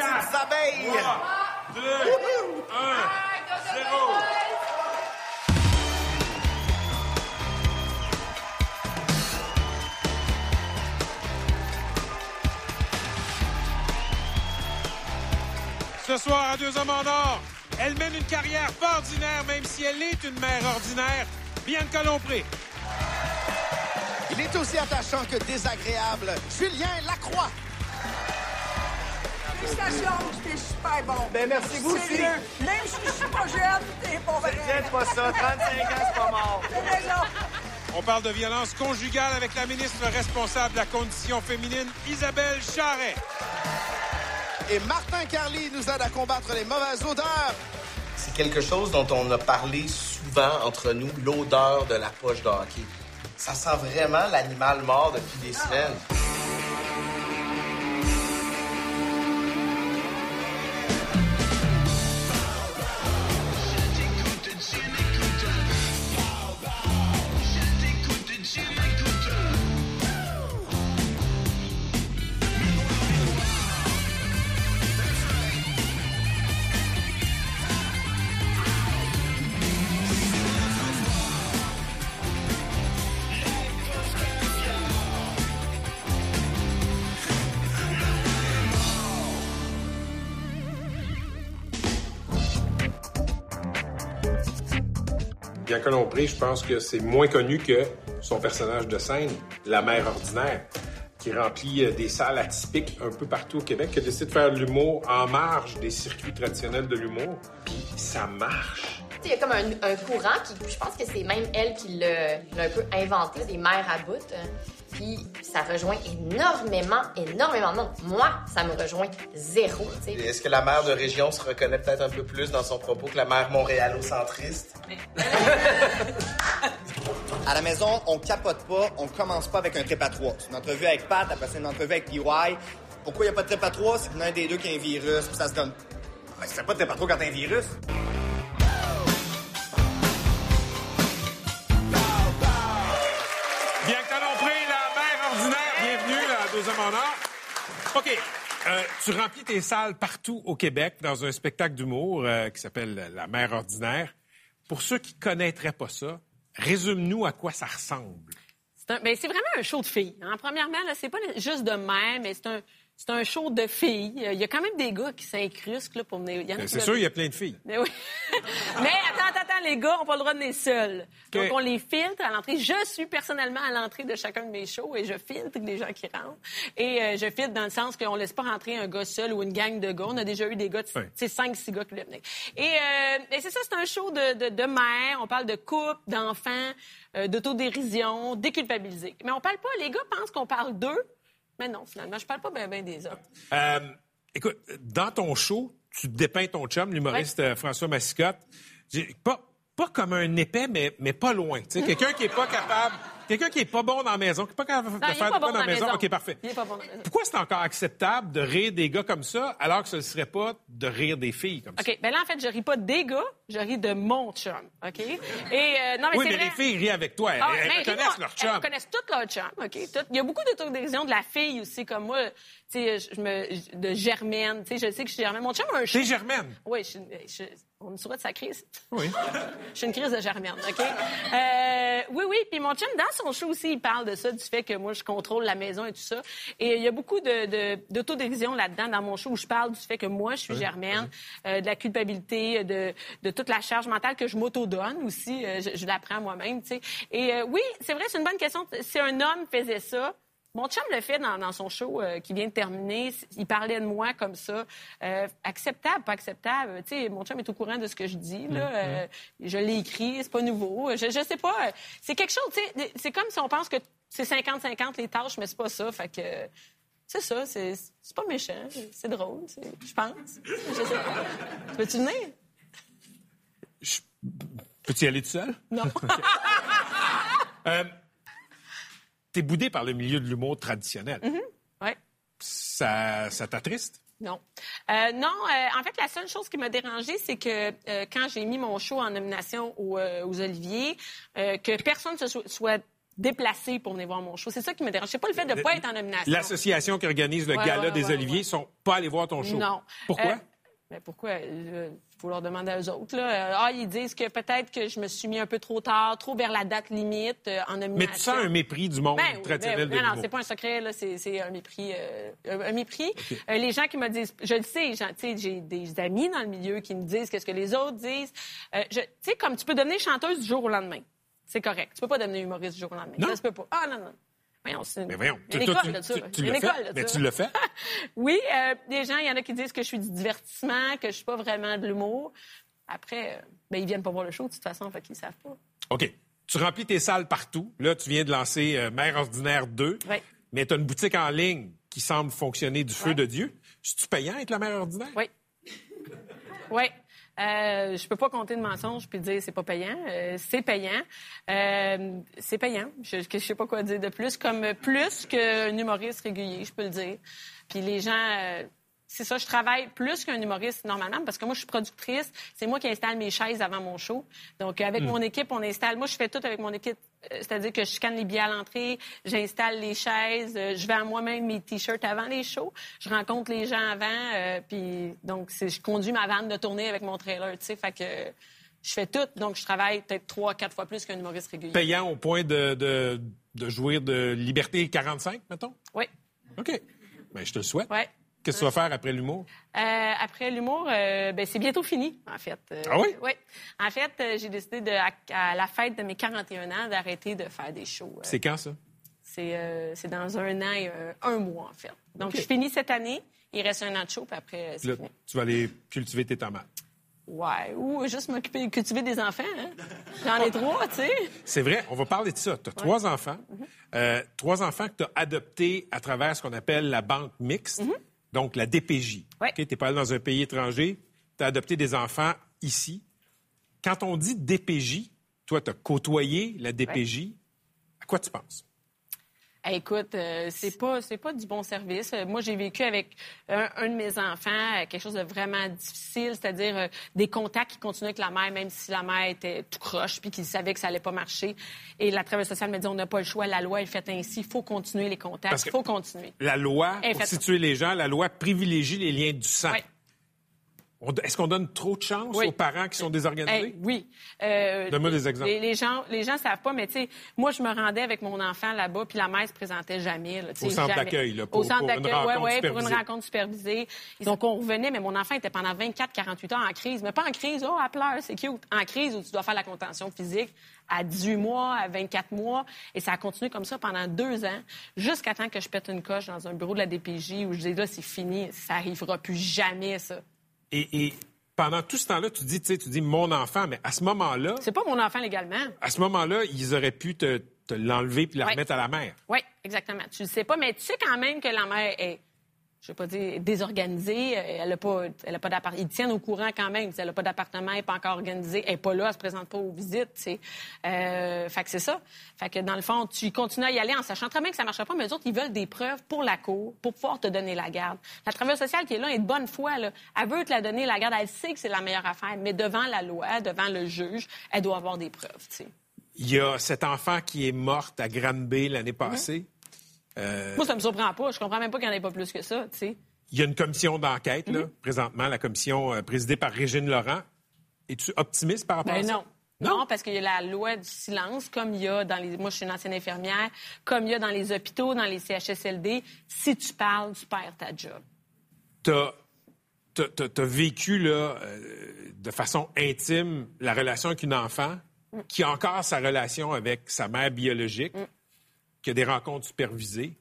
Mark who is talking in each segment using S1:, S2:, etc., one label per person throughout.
S1: abeilles.
S2: 2, 1, 0. Ce soir, à Deux Hommes en Or, elle mène une carrière pas ordinaire, même si elle est une mère ordinaire. Bianca Lompré.
S1: Il est aussi attachant que désagréable. Julien Lacroix.
S3: Félicitations, t'es super bon.
S1: Ben, merci, vous aussi.
S3: Sérieux. Même si je suis pas jeune, t'es pas vrai.
S1: Dites pas ça, 35 ans, c'est pas mort.
S2: On parle de violence conjugale avec la ministre responsable de la condition féminine, Isabelle Charret.
S1: Et Martin Carly nous aide à combattre les mauvaises odeurs.
S4: C'est quelque chose dont on a parlé souvent entre nous, l'odeur de la poche de hockey. Ça sent vraiment l'animal mort depuis des semaines.
S2: Je pense que c'est moins connu que son personnage de scène, la mère ordinaire, qui remplit euh, des salles atypiques un peu partout au Québec, qui a décidé de faire de l'humour en marge des circuits traditionnels de l'humour. Puis ça marche.
S5: Il y a comme un, un courant qui, je pense que c'est même elle qui l'a un peu inventé, des mères à bout. Puis ça rejoint énormément, énormément de monde. Moi, ça me rejoint zéro.
S4: Est-ce que la mère de région se reconnaît peut-être un peu plus dans son propos que la mère montréalocentriste?
S6: À la maison, on capote pas, on commence pas avec un trip à trois. C'est une entrevue avec Pat, après c'est une entrevue avec PY. Pourquoi il n'y a pas de trip à trois? C'est qu'il y en a un des deux qui a un virus, puis ça se donne. Ben, c'est pas de trip à trois quand t'as un virus.
S2: OK. euh, tu remplis tes salles partout au Québec dans un spectacle d'humour euh, qui s'appelle La mère ordinaire. Pour ceux qui connaîtraient pas ça, résume-nous à quoi ça ressemble.
S7: Ben, c'est vraiment un show de filles. hein. Premièrement, là, c'est pas juste de mère, mais c'est un, c'est un show de filles. Il y a quand même des gars qui s'incrustent là, pour venir.
S2: C'est
S7: le-
S2: sûr, il y a plein de filles.
S7: Mais oui. Mais attends, attends, attends, les gars, on n'a pas le droit de venir seuls. Donc,
S2: OK.
S7: on les filtre à l'entrée. Je suis personnellement à l'entrée de chacun de mes shows et je filtre les gens qui rentrent. Et euh, je filtre dans le sens qu'on laisse pas rentrer un gars seul ou une gang de gars. On a déjà eu des gars, de- sais, cinq, six gars qui voulaient venir. Et, euh, et c'est ça, c'est un show de, de, de mère. On parle de couple, d'enfants, euh, d'autodérision, déculpabiliser. Mais on parle pas, les gars pensent qu'on parle d'eux. Mais non, finalement, je parle pas bien ben des autres.
S2: Euh, écoute, dans ton show, tu dépeins ton chum, l'humoriste euh, François Massicotte. Pas, pas comme un épais, mais, mais pas loin. Quelqu'un qui est pas capable, quelqu'un qui est pas bon dans la maison, qui est pas capable de faire de
S7: bon dans la maison.
S2: OK, parfait.
S7: Il est pas bon dans la maison.
S2: Pourquoi c'est encore acceptable de rire des gars comme ça, alors que ce ne serait pas de rire des filles comme ça?
S7: OK, ben là, en fait, je ris pas des gars, je ris de mon chum, OK? Et, euh, non, mais
S2: oui, mais
S7: vrai.
S2: les filles rient avec toi. Elles,
S7: Ah,
S2: elles
S7: ris-moi.
S2: leur chum.
S7: Elles connaissent tout leur chum, OK? Tout- Il y a beaucoup d'autodérision de la fille aussi, comme moi. Tu sais, je me, de Germaine. Tu sais, je sais que je suis Germaine. Mon chum a un chat.
S2: T'es Germaine?
S7: Oui, je, je, on sur de sa crise.
S2: Oui.
S7: Je suis une crise de Germaine, OK? Euh, oui, oui. Puis mon chum, dans son show aussi, il parle de ça, du fait que moi, je contrôle la maison et tout ça. Et il y a beaucoup de, de, d'autodérision là-dedans, dans mon show, où je parle du fait que moi, je suis Germaine, euh, de la culpabilité, de, de toute la charge mentale que je m'auto-donne aussi. Euh, je, je la prends moi-même, tu sais. Et euh, oui, c'est vrai, c'est une bonne question. Si un homme faisait ça, mon chum le fait dans, dans son show euh, qui vient de terminer. Il parlait de moi comme ça. Euh, acceptable, pas acceptable. Tu sais, mon chum est au courant de ce que je dis. Là. Euh, je l'ai écrit, c'est pas nouveau. Je, je sais pas. C'est quelque chose, tu sais, c'est comme si on pense que c'est 50-50 les tâches, mais c'est pas ça. Fait que c'est ça, c'est c'est pas méchant. C'est drôle, je pense. Je sais pas. Veux-tu venir?
S2: Peux-tu y aller tout seul?
S7: Non.
S2: Euh, T'es boudé par le milieu de l'humour traditionnel.
S7: ouais.
S2: Ça, ça t'attriste?
S7: Non. Euh, non, euh, en fait, la seule chose qui m'a dérangée, c'est que euh, quand j'ai mis mon show en nomination aux, aux Oliviers, que personne se so- soit déplacés pour venir voir mon show. C'est ça qui me dérange. C'est pas le fait de pas être en nomination.
S2: L'association qui organise le
S7: Ouais,
S2: gala
S7: ouais,
S2: des Oliviers
S7: ouais.
S2: sont pas allés voir ton show.
S7: Non.
S2: Pourquoi?
S7: Ben pourquoi? Il faut leur demander à eux autres. Là. Euh, Ah, ils disent que peut-être que je me suis mis un peu trop tard, trop vers la date limite euh, en nomination.
S2: Mais tu sens un mépris du monde
S7: Ben
S2: traditionnel
S7: ben
S2: de
S7: oui. Non, non, c'est pas un secret, là, c'est, c'est un mépris. euh, un mépris. Euh, les gens qui me disent, je le sais, j'ai des amis dans le milieu qui me disent qu'est-ce que les autres disent. Tu sais, comme tu peux devenir chanteuse du jour au lendemain. C'est correct. Tu peux pas devenir humoriste du jour au lendemain.
S2: Non.
S7: Ça se peut pas. Ah, non, non. Voyons, c'est
S2: Mais voyons, tu,
S7: une une de
S2: Mais tu l'as fait.
S7: Oui, euh, des gens, il y en a qui disent que je suis du divertissement, que je suis pas vraiment de l'humour. Après, euh, ben, ils viennent pas voir le show de toute façon, fait qu'ils savent pas.
S2: OK. Tu remplis tes salles partout. Là, tu viens de lancer euh, Mère ordinaire 2.
S7: Oui.
S2: Mais tu as une boutique en ligne qui semble fonctionner du feu
S7: Ouais.
S2: de Dieu. C'est-tu payant être la mère ordinaire?
S7: Oui. Oui. Euh, je peux pas compter de mensonges puis dire c'est pas payant. Euh, c'est payant. Euh, c'est payant. Je, je sais pas quoi dire de plus. Comme euh, plus qu'un humoriste régulier, je peux le dire. Puis les gens. C'est ça, je travaille plus qu'un humoriste normalement parce que moi, je suis productrice. C'est moi qui installe mes chaises avant mon show. Donc, avec mon équipe, on installe. Moi, je fais tout avec mon équipe. Euh, C'est-à-dire que je scanne les billets à l'entrée, j'installe les chaises, euh, je vends moi-même mes t-shirts avant les shows, je rencontre les gens avant, euh, puis donc je conduis ma vanne de tournée avec mon trailer, tu sais, fait que je fais tout, donc je travaille peut-être trois, quatre fois plus qu'un humoriste régulier.
S2: Payant au point de, de, de jouir de Liberté 45, mettons?
S7: Oui,
S2: OK. Ben, je te le souhaite.
S7: oui.
S2: Qu'est-ce que tu vas faire après l'humour?
S7: Euh, après l'humour, euh, ben, c'est bientôt fini, en fait. Euh,
S2: Ah oui?
S7: Oui. En fait, j'ai décidé, de, à, à la fête de mes 41 ans, d'arrêter de faire des shows.
S2: C'est quand, ça?
S7: C'est c'est dans un an et un mois, en fait. Donc, je finis cette année. Il reste un an de show, puis après, c'est fini.
S2: tu vas aller cultiver tes tomates.
S7: Ouais. Ou juste m'occuper, cultiver des enfants. Hein? J'en ai trois, tu sais.
S2: C'est vrai, on va parler de ça. Tu as trois enfants.
S7: Mhm.
S2: Euh, trois enfants que tu as adoptés à travers ce qu'on appelle la banque mixte, donc la DPJ. Tu n'es pas allé dans un pays étranger, tu as adopté des enfants ici. Quand on dit DPJ, toi, tu as côtoyé la DPJ. À quoi tu penses?
S7: Hey, écoute, euh, c'est pas c'est pas du bon service. Euh, moi, j'ai vécu avec un, un de mes enfants euh, quelque chose de vraiment difficile, c'est-à-dire euh, des contacts qui continuaient avec la mère, même si la mère était tout croche, puis qu'il savait que ça allait pas marcher. Et la travailleuse sociale me dit on n'a pas le choix, la loi est faite ainsi, il faut continuer les contacts, il faut continuer.
S2: La loi,
S7: Eh,
S2: pour
S7: ça.
S2: situer les gens, la loi privilégie les liens du sang. Est-ce qu'on donne trop de chance
S7: Oui.
S2: aux parents qui sont désorganisés?
S7: Hey, oui. Euh,
S2: Donne-moi des exemples.
S7: Les, les gens, les gens savent pas, mais tu sais, moi, je me rendais avec mon enfant là-bas, puis la mère se présentait jamais. là,
S2: Au centre d'accueil, là, pour-
S7: Au centre
S2: pour une
S7: d'accueil, ouais,
S2: rencontre
S7: ouais, pour une rencontre supervisée. Donc, on revenait, mais mon enfant était pendant 24-48 heures en crise. Mais pas en crise, oh, elle pleure, c'est cute. En crise où tu dois faire la contention physique à 18 mois, à 24 mois. Et ça a continué comme ça pendant deux ans, jusqu'à temps que je pète une coche dans un bureau de la DPJ où je dis, là, c'est fini, ça arrivera plus jamais, ça.
S2: Et, et pendant tout ce temps-là, tu dis, tu sais, tu dis mon enfant, mais à ce moment-là,
S7: C'est pas mon enfant légalement.
S2: à ce moment-là, ils auraient pu te, te l'enlever puis la remettre à la mère.
S7: Oui, exactement. Tu le sais pas, mais tu sais quand même que la mère est, je vais pas dire désorganisée. Elle a pas, elle a pas d'appart. Ils tiennent au courant quand même. Elle a pas d'appartement, elle est pas encore organisée, elle est pas là, elle se présente pas aux visites. Euh, fait que c'est ça. Fait que dans le fond, tu continues à y aller en sachant très bien que ça marchera pas, mais eux autres, ils veulent des preuves pour la cour, pour pouvoir te donner la garde. La travailleuse sociale qui est là est de bonne foi. Là. Elle veut te la donner la garde. Elle sait que c'est la meilleure affaire, mais devant la loi, devant le juge, elle doit avoir des preuves.
S2: Il y a cet enfant qui est morte à Granby
S7: Mhm.
S2: l'année passée. Euh,
S7: Moi, ça me surprend pas. Je comprends même pas qu'il n'y en ait pas plus que ça. Tu sais.
S2: il y a une commission d'enquête,
S7: Mhm.
S2: là, présentement, la commission euh, présidée par Régine Laurent. Es-tu optimiste par rapport à
S7: Ben
S2: ça?
S7: non. Non? parce qu'il y a la loi du silence, comme il y a dans les. Moi, je suis une ancienne infirmière, comme il y a dans les hôpitaux, dans les CHSLD. Si tu parles, tu perds ta job.
S2: T'as t'as vécu là, euh, de façon intime la relation avec une enfant
S7: Mm.
S2: qui a encore sa relation avec sa mère biologique, qui a des rencontres supervisées,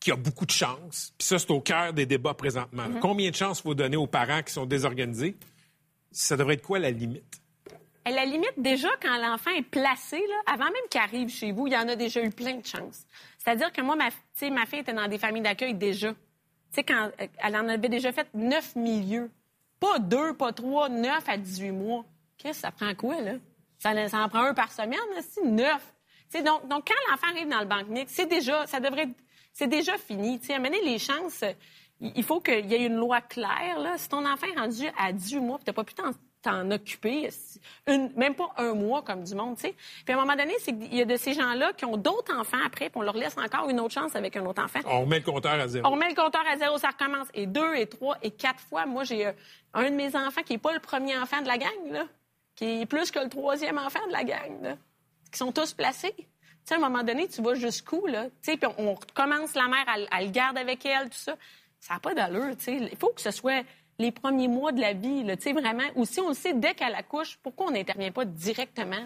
S2: qui a beaucoup de chance. Puis ça, c'est au cœur des débats présentement. Là. Combien de chances faut donner aux parents qui sont désorganisés? Ça devrait être quoi la limite?
S7: À la limite, déjà, quand l'enfant est placé, là, avant même qu'il arrive chez vous, il y en a déjà eu plein de chances. C'est-à-dire que moi, ma, tu sais, ma fille était dans des familles d'accueil déjà. Tu sais, quand euh, elle en avait déjà fait neuf milieux. Pas deux, pas trois, neuf à 18 mois. Qu'est-ce que ça prend quoi, là? Ça, ça en prend un par semaine, là, c'est neuf. Donc, donc, quand l'enfant arrive dans le banque mixte, c'est déjà, ça devrait c'est déjà fini. Tu sais, donné, les chances, il faut qu'il y ait une loi claire, là. Si ton enfant est rendu à 18 mois, tu n'as pas pu t'en t'en occuper, une, même pas un mois comme du monde, tu sais. Puis à un moment donné, c'est qu'il y a de ces gens-là qui ont d'autres enfants après, puis on leur laisse encore une autre chance avec un autre enfant.
S2: On remet le compteur à zéro.
S7: On remet le compteur à zéro, ça recommence. Et deux, et trois, et quatre fois. Moi, j'ai euh, un de mes enfants qui est pas le premier enfant de la gang, là, qui est plus que le troisième enfant de la gang, là, qui sont tous placés. À un moment donné, tu vas jusqu'où, là? Puis on, recommence la mère, elle le garde avec elle, tout ça. Ça n'a pas d'allure, tu. Il faut que ce soit les premiers mois de la vie, là, vraiment. Ou si on le sait dès qu'elle accouche, pourquoi on n'intervient pas directement?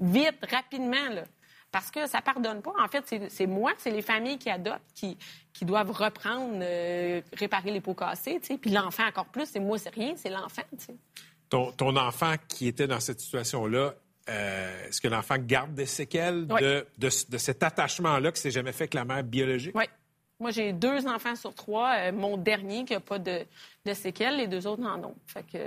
S7: Vite, rapidement, là. Parce que ça pardonne pas. En fait, c'est- moi, c'est les familles qui adoptent qui, qui doivent reprendre, euh, réparer les pots cassés, tu sais. Puis l'enfant encore plus, c'est moi, c'est rien, c'est l'enfant.
S2: Ton, ton enfant qui était dans cette situation-là, euh, est-ce que l'enfant garde des séquelles
S7: Oui.
S2: de, de, de cet attachement-là qui s'est jamais fait avec la mère biologique?
S7: Oui. Moi, j'ai deux enfants sur trois. Euh, mon dernier qui n'a pas de, de séquelles, les deux autres en ont. Fait que,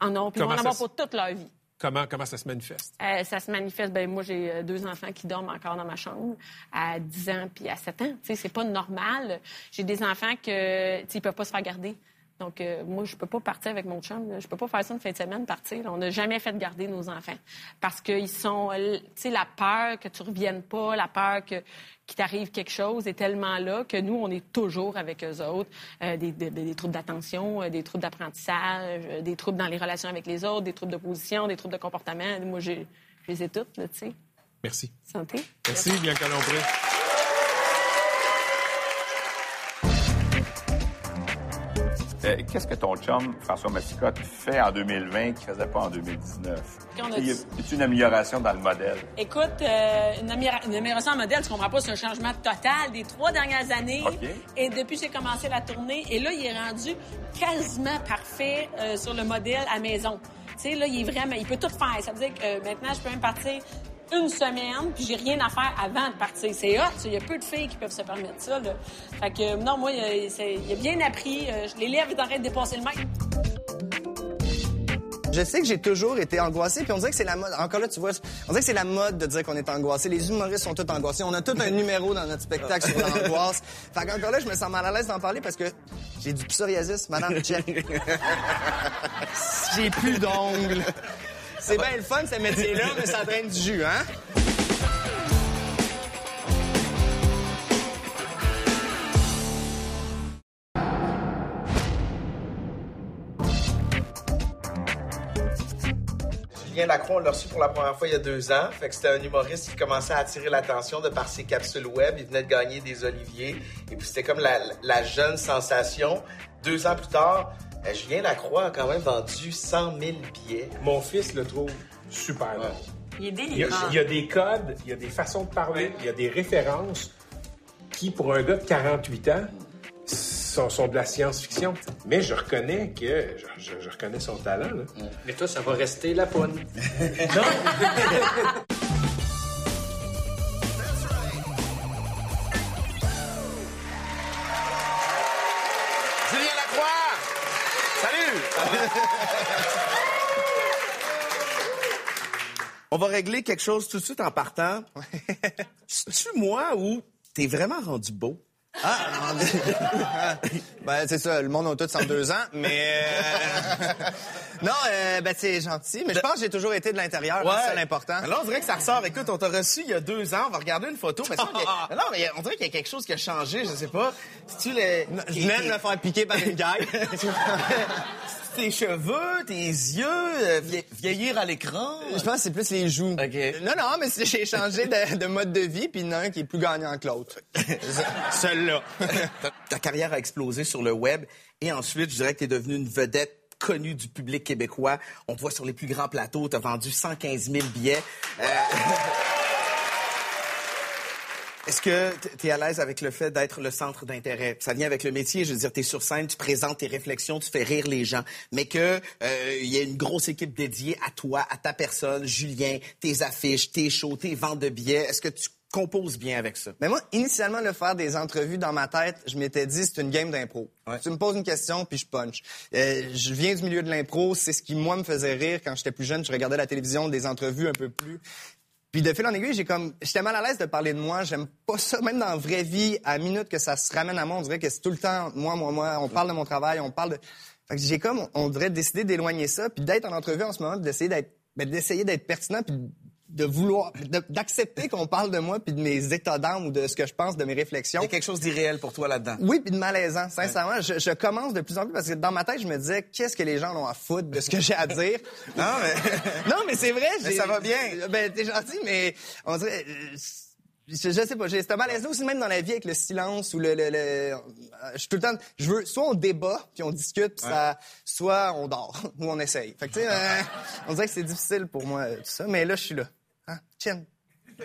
S7: en ont, puis ils vont
S2: Comment
S7: en avoir pour toute leur vie.
S2: Comment, comment ça se manifeste?
S7: Euh, ça se manifeste. Ben moi, j'ai deux enfants qui dorment encore dans ma chambre à 10 ans puis à 7 ans. Tu sais, c'est pas normal. J'ai des enfants que, sais, ils peuvent pas se faire garder. Donc, euh, moi, je peux pas partir avec mon chum. là. Je peux pas faire ça une fin de semaine, partir. On n'a jamais fait garder nos enfants. Parce qu'ils sont, euh, tu sais, la peur que tu reviennes pas, la peur que qu'il t'arrive quelque chose est tellement là que nous, on est toujours avec eux autres. Euh, des, des- des troubles d'attention, euh, des troubles d'apprentissage, des troubles dans les relations avec les autres, des troubles de position, des troubles de comportement. Moi, je les ai toutes, tu sais.
S2: Merci.
S7: Santé.
S2: Merci, bien Lompré.
S8: Euh, Qu'est-ce que ton chum, François Massicotte, fait en 2020 qu'il ne faisait pas en 2019?
S7: Qu'on a
S8: Y a-
S7: dit-
S8: y a une amélioration dans le modèle?
S7: Écoute, euh, une, améliora- une amélioration en modèle, tu comprends pas, c'est un changement total des trois dernières années. Et depuis que j'ai commencé la tournée, et là, il est rendu quasiment parfait euh, sur le modèle à maison. Tu sais, là, il est vraiment, il peut tout faire. Ça veut dire que maintenant, je peux même partir une semaine, puis j'ai rien à faire avant de partir. C'est hot. Il y a peu de filles qui peuvent se permettre ça, là. Fait que, non, moi, il a, bien appris. Euh, les lèvres, il est en train de dépasser le mètre.
S6: Je sais que j'ai toujours été angoissé, puis on dirait que c'est la mode. Encore là, tu vois, on dirait que c'est la mode de dire qu'on est angoissé. Les humoristes sont tous angoissés. On a tout un numéro dans notre spectacle sur l'angoisse. Fait qu'encore là, je me sens mal à l'aise d'en parler parce que j'ai du psoriasis, madame. J'ai plus d'ongles. C'est bien le fun, ce métier-là, mais ça traîne du jus, hein?
S4: Julien Lacroix, on l'a reçu pour la première fois il y a deux ans. Fait que c'était un humoriste qui commençait à attirer l'attention de par ses capsules web. Il venait de gagner des Oliviers. Et puis c'était comme la, jeune sensation. Deux ans plus tard, Julien Lacroix a quand même vendu 100 000 billets.
S2: Mon fils le trouve super.
S3: Il est
S2: Il y, a,
S3: délirant.
S2: il y a des codes, il y a des façons de parler, il y a des références qui, pour un gars de 48 ans, sont, sont de la science-fiction. Mais je reconnais que je, je- je reconnais son talent. là.
S9: Mais toi, ça va rester la poune.
S4: Julien On va régler quelque chose tout de suite en partant. C'est-tu moi ou t'es vraiment rendu beau?
S6: Ah, ben, c'est ça, le monde a tous 102 ans, mais... euh, non, euh, ben, c'est gentil, mais je pense que j'ai toujours été de l'intérieur, c'est ça l'important.
S4: Alors, on dirait que ça ressort. Écoute, on t'a reçu il y a deux ans. On va regarder une photo. Mais, c'est que- non, mais on dirait qu'il y a quelque chose qui a changé. Je sais pas. Si tu les...
S6: Je de me faire piquer par une gueule.
S4: Tes cheveux, tes yeux, euh, vie- vieillir à l'écran.
S6: Je pense que c'est plus les joues.
S4: OK.
S6: Non, non, mais j'ai changé de, de mode de vie, puis un qui est plus gagnant que l'autre. Celui-là.
S4: Ta, ta carrière a explosé sur le web et ensuite, je dirais que tu es devenue une vedette connue du public québécois. On te voit sur les plus grands plateaux. Tu as vendu 115 000 billets. Euh, Est-ce que tu es à l'aise avec le fait d'être le centre d'intérêt? Ça vient avec le métier. Je veux dire, tu es sur scène, tu présentes tes réflexions, tu fais rire les gens. Mais que euh, il y a une grosse équipe dédiée à toi, à ta personne, Julien, tes affiches, tes shows, tes ventes de billets. Est-ce que tu composes bien avec ça?
S6: Mais moi, initialement, le faire des entrevues dans ma tête, je m'étais dit, c'est une game d'impro.
S4: Ouais.
S6: Tu me poses une question, puis je punch. Euh, je viens du milieu de l'impro, c'est ce qui, moi, me faisait rire quand j'étais plus jeune. Je regardais la télévision, des entrevues un peu plus... Puis de fil en aiguille, j'ai comme... J'étais mal à l'aise de parler de moi. J'aime pas ça. Même dans la vraie vie, à minute que ça se ramène à moi, on dirait que c'est tout le temps moi, moi, moi. On parle de mon travail, on parle de... Fait que j'ai comme, on devrait décider d'éloigner ça, puis d'être en entrevue en ce moment, puis d'essayer d'être, ben, d'essayer d'être pertinent, puis de vouloir, d'accepter qu'on parle de moi, puis de mes états d'âme ou de ce que je pense, de mes réflexions.
S4: Il y a quelque chose d'irréel pour toi là-dedans.
S6: Oui, puis de malaisant. Sincèrement, je, je commence de plus en plus parce que dans ma tête, je me disais, qu'est-ce que les gens ont à foutre de ce que j'ai à dire?
S4: Non, mais...
S6: non, mais c'est vrai.
S4: Mais ça va bien.
S6: Ben, t'es gentil, mais on dirait... euh, Je, je sais pas, j'ai ce malaise aussi même dans la vie avec le silence ou le, le, le- euh, je suis tout le temps, je veux, soit on débat puis on discute, puis ça, soit on dort ou on essaye. Fait que tu sais, euh, on dirait que c'est difficile pour moi tout ça, mais là je suis là. Hein? Chin.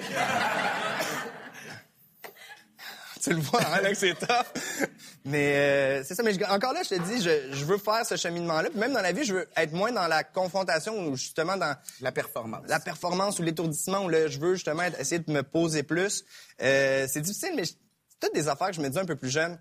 S6: tu le vois, hein, là, que c'est tough. Mais euh, c'est ça. Mais je- encore là, je te dis, je, je veux faire ce cheminement-là. Puis même dans la vie, je veux être moins dans la confrontation ou justement dans
S4: La performance.
S6: la performance ou l'étourdissement où là, je veux justement être- essayer de me poser plus. Euh, c'est difficile, mais c'est toutes des affaires que je me dis un peu plus jeune.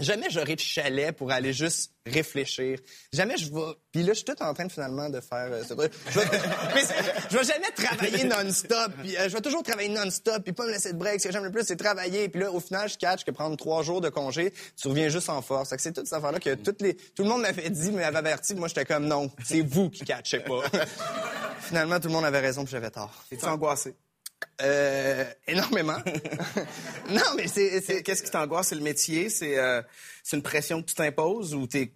S6: Jamais j'aurai de chalet pour aller juste réfléchir. Jamais je vais. Puis là, je suis tout en train finalement de faire euh, ce truc. Je vais, mais jamais travailler non-stop. Euh, je vais toujours travailler non-stop. Puis pas me laisser de break. Ce que j'aime le plus, c'est travailler. Puis là, au final, je catch que prendre trois jours de congé, tu reviens juste en force. C'est toute cette affaire-là que tout le monde m'avait dit, m'avait averti. Moi, j'étais comme non, c'est vous qui catchez pas. finalement, tout le monde avait raison, puis j'avais tort.
S4: Es-tu angoissé?
S6: Euh, énormément. non, mais c'est,
S4: Qu'est-ce qui t'angoisse? C'est le métier? C'est euh, c'est une pression que tu t'imposes ou t'es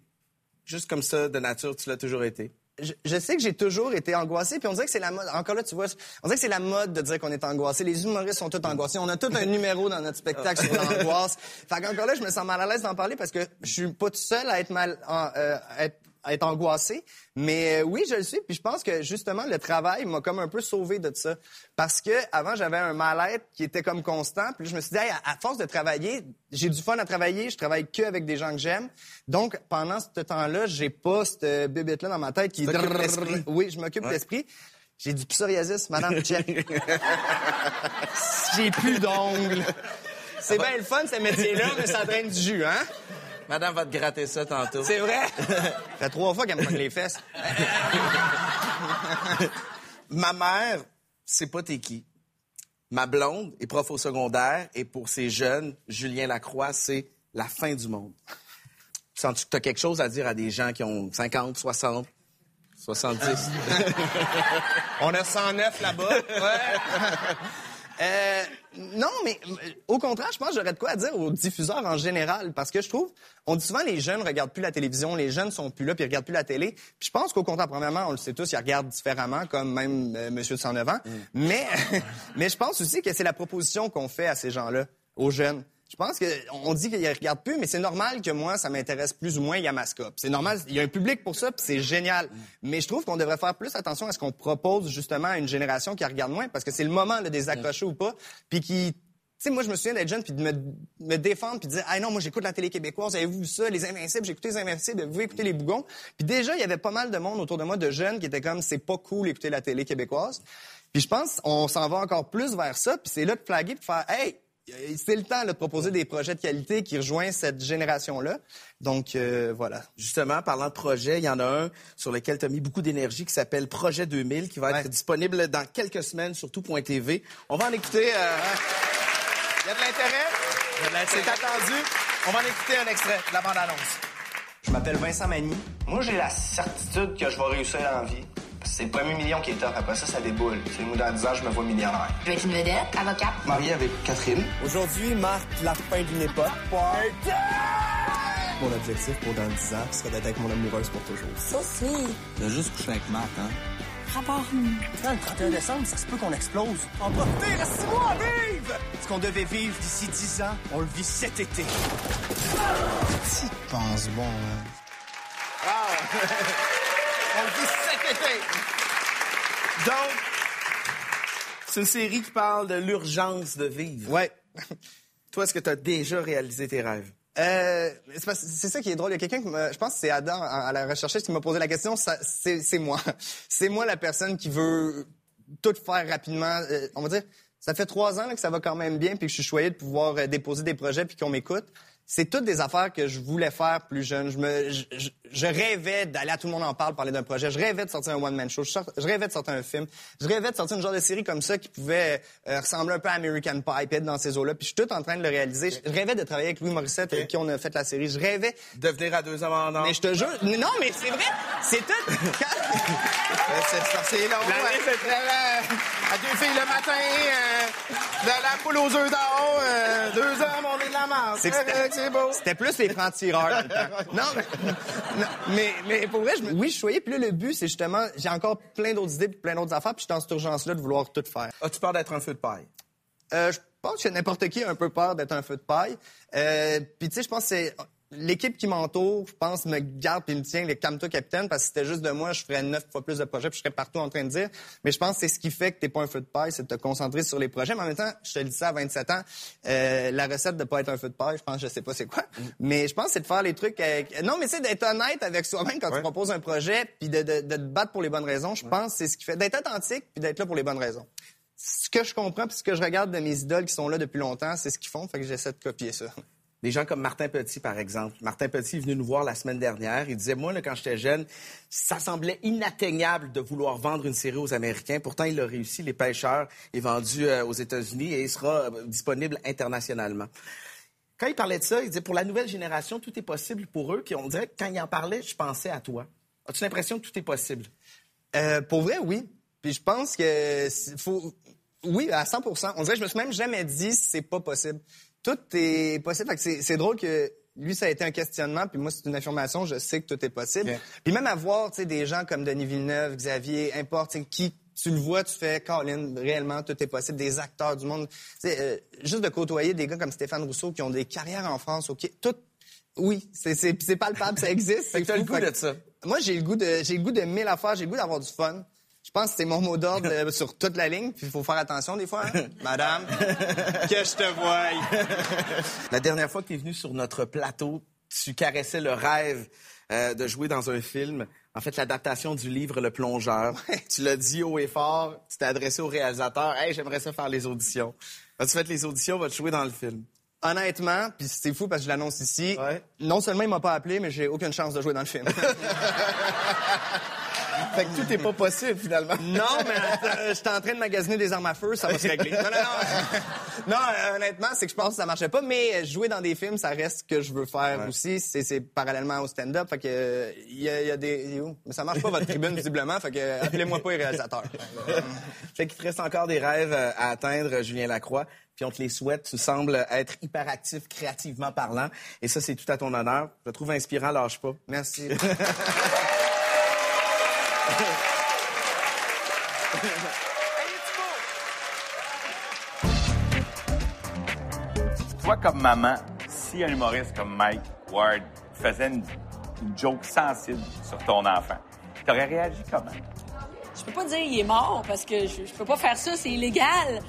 S4: juste comme ça de nature, tu l'as toujours été?
S6: je, je sais que j'ai toujours été angoissé, puis on dirait que c'est la mode. Encore là, tu vois, on dirait que c'est la mode de dire qu'on est angoissé. Les humoristes sont tous angoissés. On a tout un numéro dans notre spectacle sur l'angoisse. Fait qu'encore là, je me sens mal à l'aise d'en parler parce que je suis pas tout seul à être mal, en- euh, à être, être angoissé. Mais euh, oui, je le suis. Puis je pense que justement, le travail m'a comme un peu sauvé de ça. Parce que avant, j'avais un mal-être qui était comme constant. Puis je me suis dit, Hey, à, force de travailler, j'ai du fun à travailler. Je travaille que avec des gens que j'aime. Donc, pendant ce temps-là, j'ai pas cette bébête-là dans ma tête qui... Oui, je m'occupe de l'esprit. J'ai du psoriasis, madame, check. J'ai plus d'ongles. C'est bien le fun, ce métier-là, mais ça draine du jus, hein?
S4: Madame va te gratter ça tantôt.
S6: C'est vrai? Ça fait trois fois qu'elle me pogne les fesses.
S4: Ma mère, c'est pas t'es qui. Ma blonde est prof au secondaire et pour ces jeunes, Julien Lacroix, c'est la fin du monde. Sens-tu que t'as quelque chose à dire à des gens qui ont 50, 60, 70?
S6: On a 109 là-bas. Ouais. Euh, non, mais euh, au contraire, je pense que j'aurais de quoi à dire aux diffuseurs en général, parce que je trouve, on dit souvent les jeunes regardent plus la télévision, les jeunes sont plus là, puis ils regardent plus la télé. Puis je pense qu'au contraire, premièrement, on le sait tous, ils regardent différemment, comme même euh, Monsieur de 109 ans. Mais, mais je pense aussi que c'est la proposition qu'on fait à ces gens-là, aux jeunes. Je pense que on dit qu'ils regardent plus, mais c'est normal que moi, ça m'intéresse plus ou moins Yamascope. C'est normal, il y a un public pour ça, puis c'est génial. Mais je trouve qu'on devrait faire plus attention à ce qu'on propose justement à une génération qui regarde moins, parce que c'est le moment là, des accrocher ou pas, puis qui tu sais, moi, je me souviens d'être jeune puis de me, me défendre puis de dire, ah non, moi, j'écoute la télé québécoise, avez-vous vu ça, les Invincibles, écouté les Invincibles, vous écouter les Bougons. Puis déjà, il y avait pas mal de monde autour de moi, de jeunes, qui étaient comme, c'est pas cool écouter la télé québécoise. Puis je pense, on s'en va encore plus vers ça, puis c'est là de flaguer puis faire, hey, c'est le temps là, de proposer des projets de qualité qui rejoignent cette génération-là. Donc, euh, voilà.
S4: Justement, parlant de projet, il y en a un sur lequel tu as mis beaucoup d'énergie qui s'appelle Projet 2000, qui va être disponible dans quelques semaines sur tout.tv. On va en écouter. euh, Il y a de l'intérêt? C'est attendu. On va en écouter un extrait de la bande-annonce.
S10: Je m'appelle Vincent Magny. Moi, j'ai la certitude que je vais réussir dans la vie. C'est le premier million qui est top. Après ça, ça déboule. Sais, moi, dans 10 ans, je me vois millionnaire.
S5: Je vais être une vedette, avocate.
S10: Marié avec Catherine.
S11: Aujourd'hui marque la fin d'une époque. Mon objectif pour dans 10 ans serait d'être avec mon amoureuse pour toujours.
S3: Ça, c'est...
S11: De juste coucher avec Marc, hein?
S3: Rapport...
S10: le 31 décembre, ça se peut qu'on explose.
S11: En profiter, reste six mois à vivre! Ce qu'on devait vivre d'ici 10 ans, on le vit cet été.
S6: Tu penses bon, hein?
S4: On le dit Donc, c'est une série qui parle de l'urgence de vivre.
S6: Ouais.
S4: Toi, est-ce que tu as déjà réalisé tes rêves?
S6: Euh, c'est ça qui est drôle. Il y a quelqu'un je pense que c'est Adam à la rechercheuse qui m'a posé la question. C'est moi. C'est moi la personne qui veut tout faire rapidement. Euh, on va dire, ça fait trois ans là, que ça va quand même bien, puis que je suis choyé de pouvoir euh, déposer des projets puis qu'on m'écoute. C'est toutes des affaires que je voulais faire plus jeune. Je me, je, je- je rêvais d'aller à Tout le monde en parle, parler d'un projet. Je rêvais de sortir un one-man show. Je, sort- je rêvais de sortir un film. Je rêvais de sortir une genre de série comme ça qui pouvait euh, ressembler un peu à American Pie, puis être dans ces eaux-là. Puis je suis tout en train de le réaliser. Je, rêvais de travailler avec Louis Morissette, avec qui on a fait la série. Je rêvais...
S4: Devenir à deux en or.
S6: Mais je te jure... Non, mais c'est vrai! C'est tout...
S4: C'est c'est long. Euh, À deux filles le matin, euh, de la poule aux œufs d'or, euh, deux hommes, on est de la masse.
S6: C'est
S4: c'est beau.
S6: C'était plus les francs-tireurs. Non, mais, non, mais, mais pour vrai, je me- oui, je choyais. Puis là, le but, c'est justement, j'ai encore plein d'autres idées, plein d'autres affaires, puis je suis dans cette urgence-là de vouloir tout faire.
S4: As-tu peur d'être un feu de paille?
S6: Euh, je pense que n'importe qui a un peu peur d'être un feu de paille. Euh, puis tu sais, je pense que c'est l'équipe qui m'entoure, je pense, me garde puis me tient les calme-toi capitaine parce que si c'était juste de moi, je ferais neuf fois plus de projets puis je serais partout en train de dire. Mais je pense que c'est ce qui fait que t'es pas un feu de paille, c'est de te concentrer sur les projets. Mais en même temps, je te le dis ça à 27 ans, euh, la recette de pas être un feu de paille, je pense, je sais pas c'est quoi. Mais je pense que c'est de faire les trucs avec... Non, mais c'est d'être honnête avec soi-même quand tu proposes un projet puis de, de, de te battre pour les bonnes raisons. Je pense que c'est ce qui fait d'être authentique puis d'être là pour les bonnes raisons ce que je comprends puis ce que je regarde de mes idoles qui sont là depuis longtemps, c'est ce qu'ils font, fait que j'essaie de copier ça.
S4: Des gens comme Martin Petit, par exemple. Martin Petit est venu nous voir la semaine dernière. Il disait, moi, quand j'étais jeune, ça semblait inatteignable de vouloir vendre une série aux Américains. Pourtant, il a réussi. Les Pêcheurs est vendu euh, aux États-Unis et il sera euh, disponible internationalement. Quand il parlait de ça, il disait, pour la nouvelle génération, tout est possible pour eux. Puis on dirait que quand il en parlait, je pensais à toi. As-tu l'impression que tout est possible?
S6: Euh, pour vrai, oui. Puis je pense que oui à 100 On dirait que je me suis même jamais dit c'est pas possible. Tout est possible. Fait que c'est c'est drôle que lui ça a été un questionnement puis moi c'est une affirmation, je sais que tout est possible.
S4: Ok.
S6: Puis même à voir, tu sais des gens comme Denis Villeneuve, Xavier, importe qui tu le vois, tu fais Colin, réellement tout est possible, des acteurs du monde, euh, juste de côtoyer des gars comme Stéphane Rousseau qui ont des carrières en France, OK, tout oui, c'est c'est c'est palpable, ça existe.
S4: Fait que t'as le goût de ça.
S6: moi, j'ai le goût de, j'ai le goût de mille affaires, j'ai le goût d'avoir du fun. Je pense que c'est mon mot d'ordre euh, sur toute la ligne, puis il faut faire attention des fois, hein? Madame, que je te voie.
S4: La dernière fois que tu es venu sur notre plateau, tu caressais le rêve euh, de jouer dans un film. En fait, l'adaptation du livre Le Plongeur. Tu l'as dit haut et fort. Tu t'es adressé au réalisateur. Hey, j'aimerais ça faire les auditions. As-tu fait les auditions? Vas-tu jouer dans le film?
S6: Honnêtement, puis c'est fou parce que je l'annonce ici,
S4: Ouais.
S6: non seulement il m'a pas appelé, mais j'ai aucune chance de jouer dans le film.
S4: Fait que tout n'est pas possible, finalement.
S6: non, mais euh, j'étais en train de magasiner des armes à feu, ça va se régler. Non, non, non. non, euh, honnêtement, c'est que je pense que ça marchait pas, mais euh, jouer dans des films, ça reste ce que je veux faire aussi. C'est, parallèlement au stand-up, fait que euh, il y, il y a des... Mais ça marche pas votre tribune, visiblement, fait que euh, appelez-moi pas les réalisateurs.
S4: Fait qu'il te reste encore des rêves euh, à atteindre, Julien Lacroix. Puis on te les souhaite. Tu sembles être hyperactif, créativement parlant. Et ça, c'est tout à ton honneur. Je te trouve inspirant, lâche pas.
S6: Merci.
S8: Toi, comme maman, si un humoriste comme Mike Ward faisait une, joke sensible sur ton enfant, t'aurais réagi comment?
S7: Je peux pas dire il est mort parce que je, je peux pas faire ça, c'est illégal.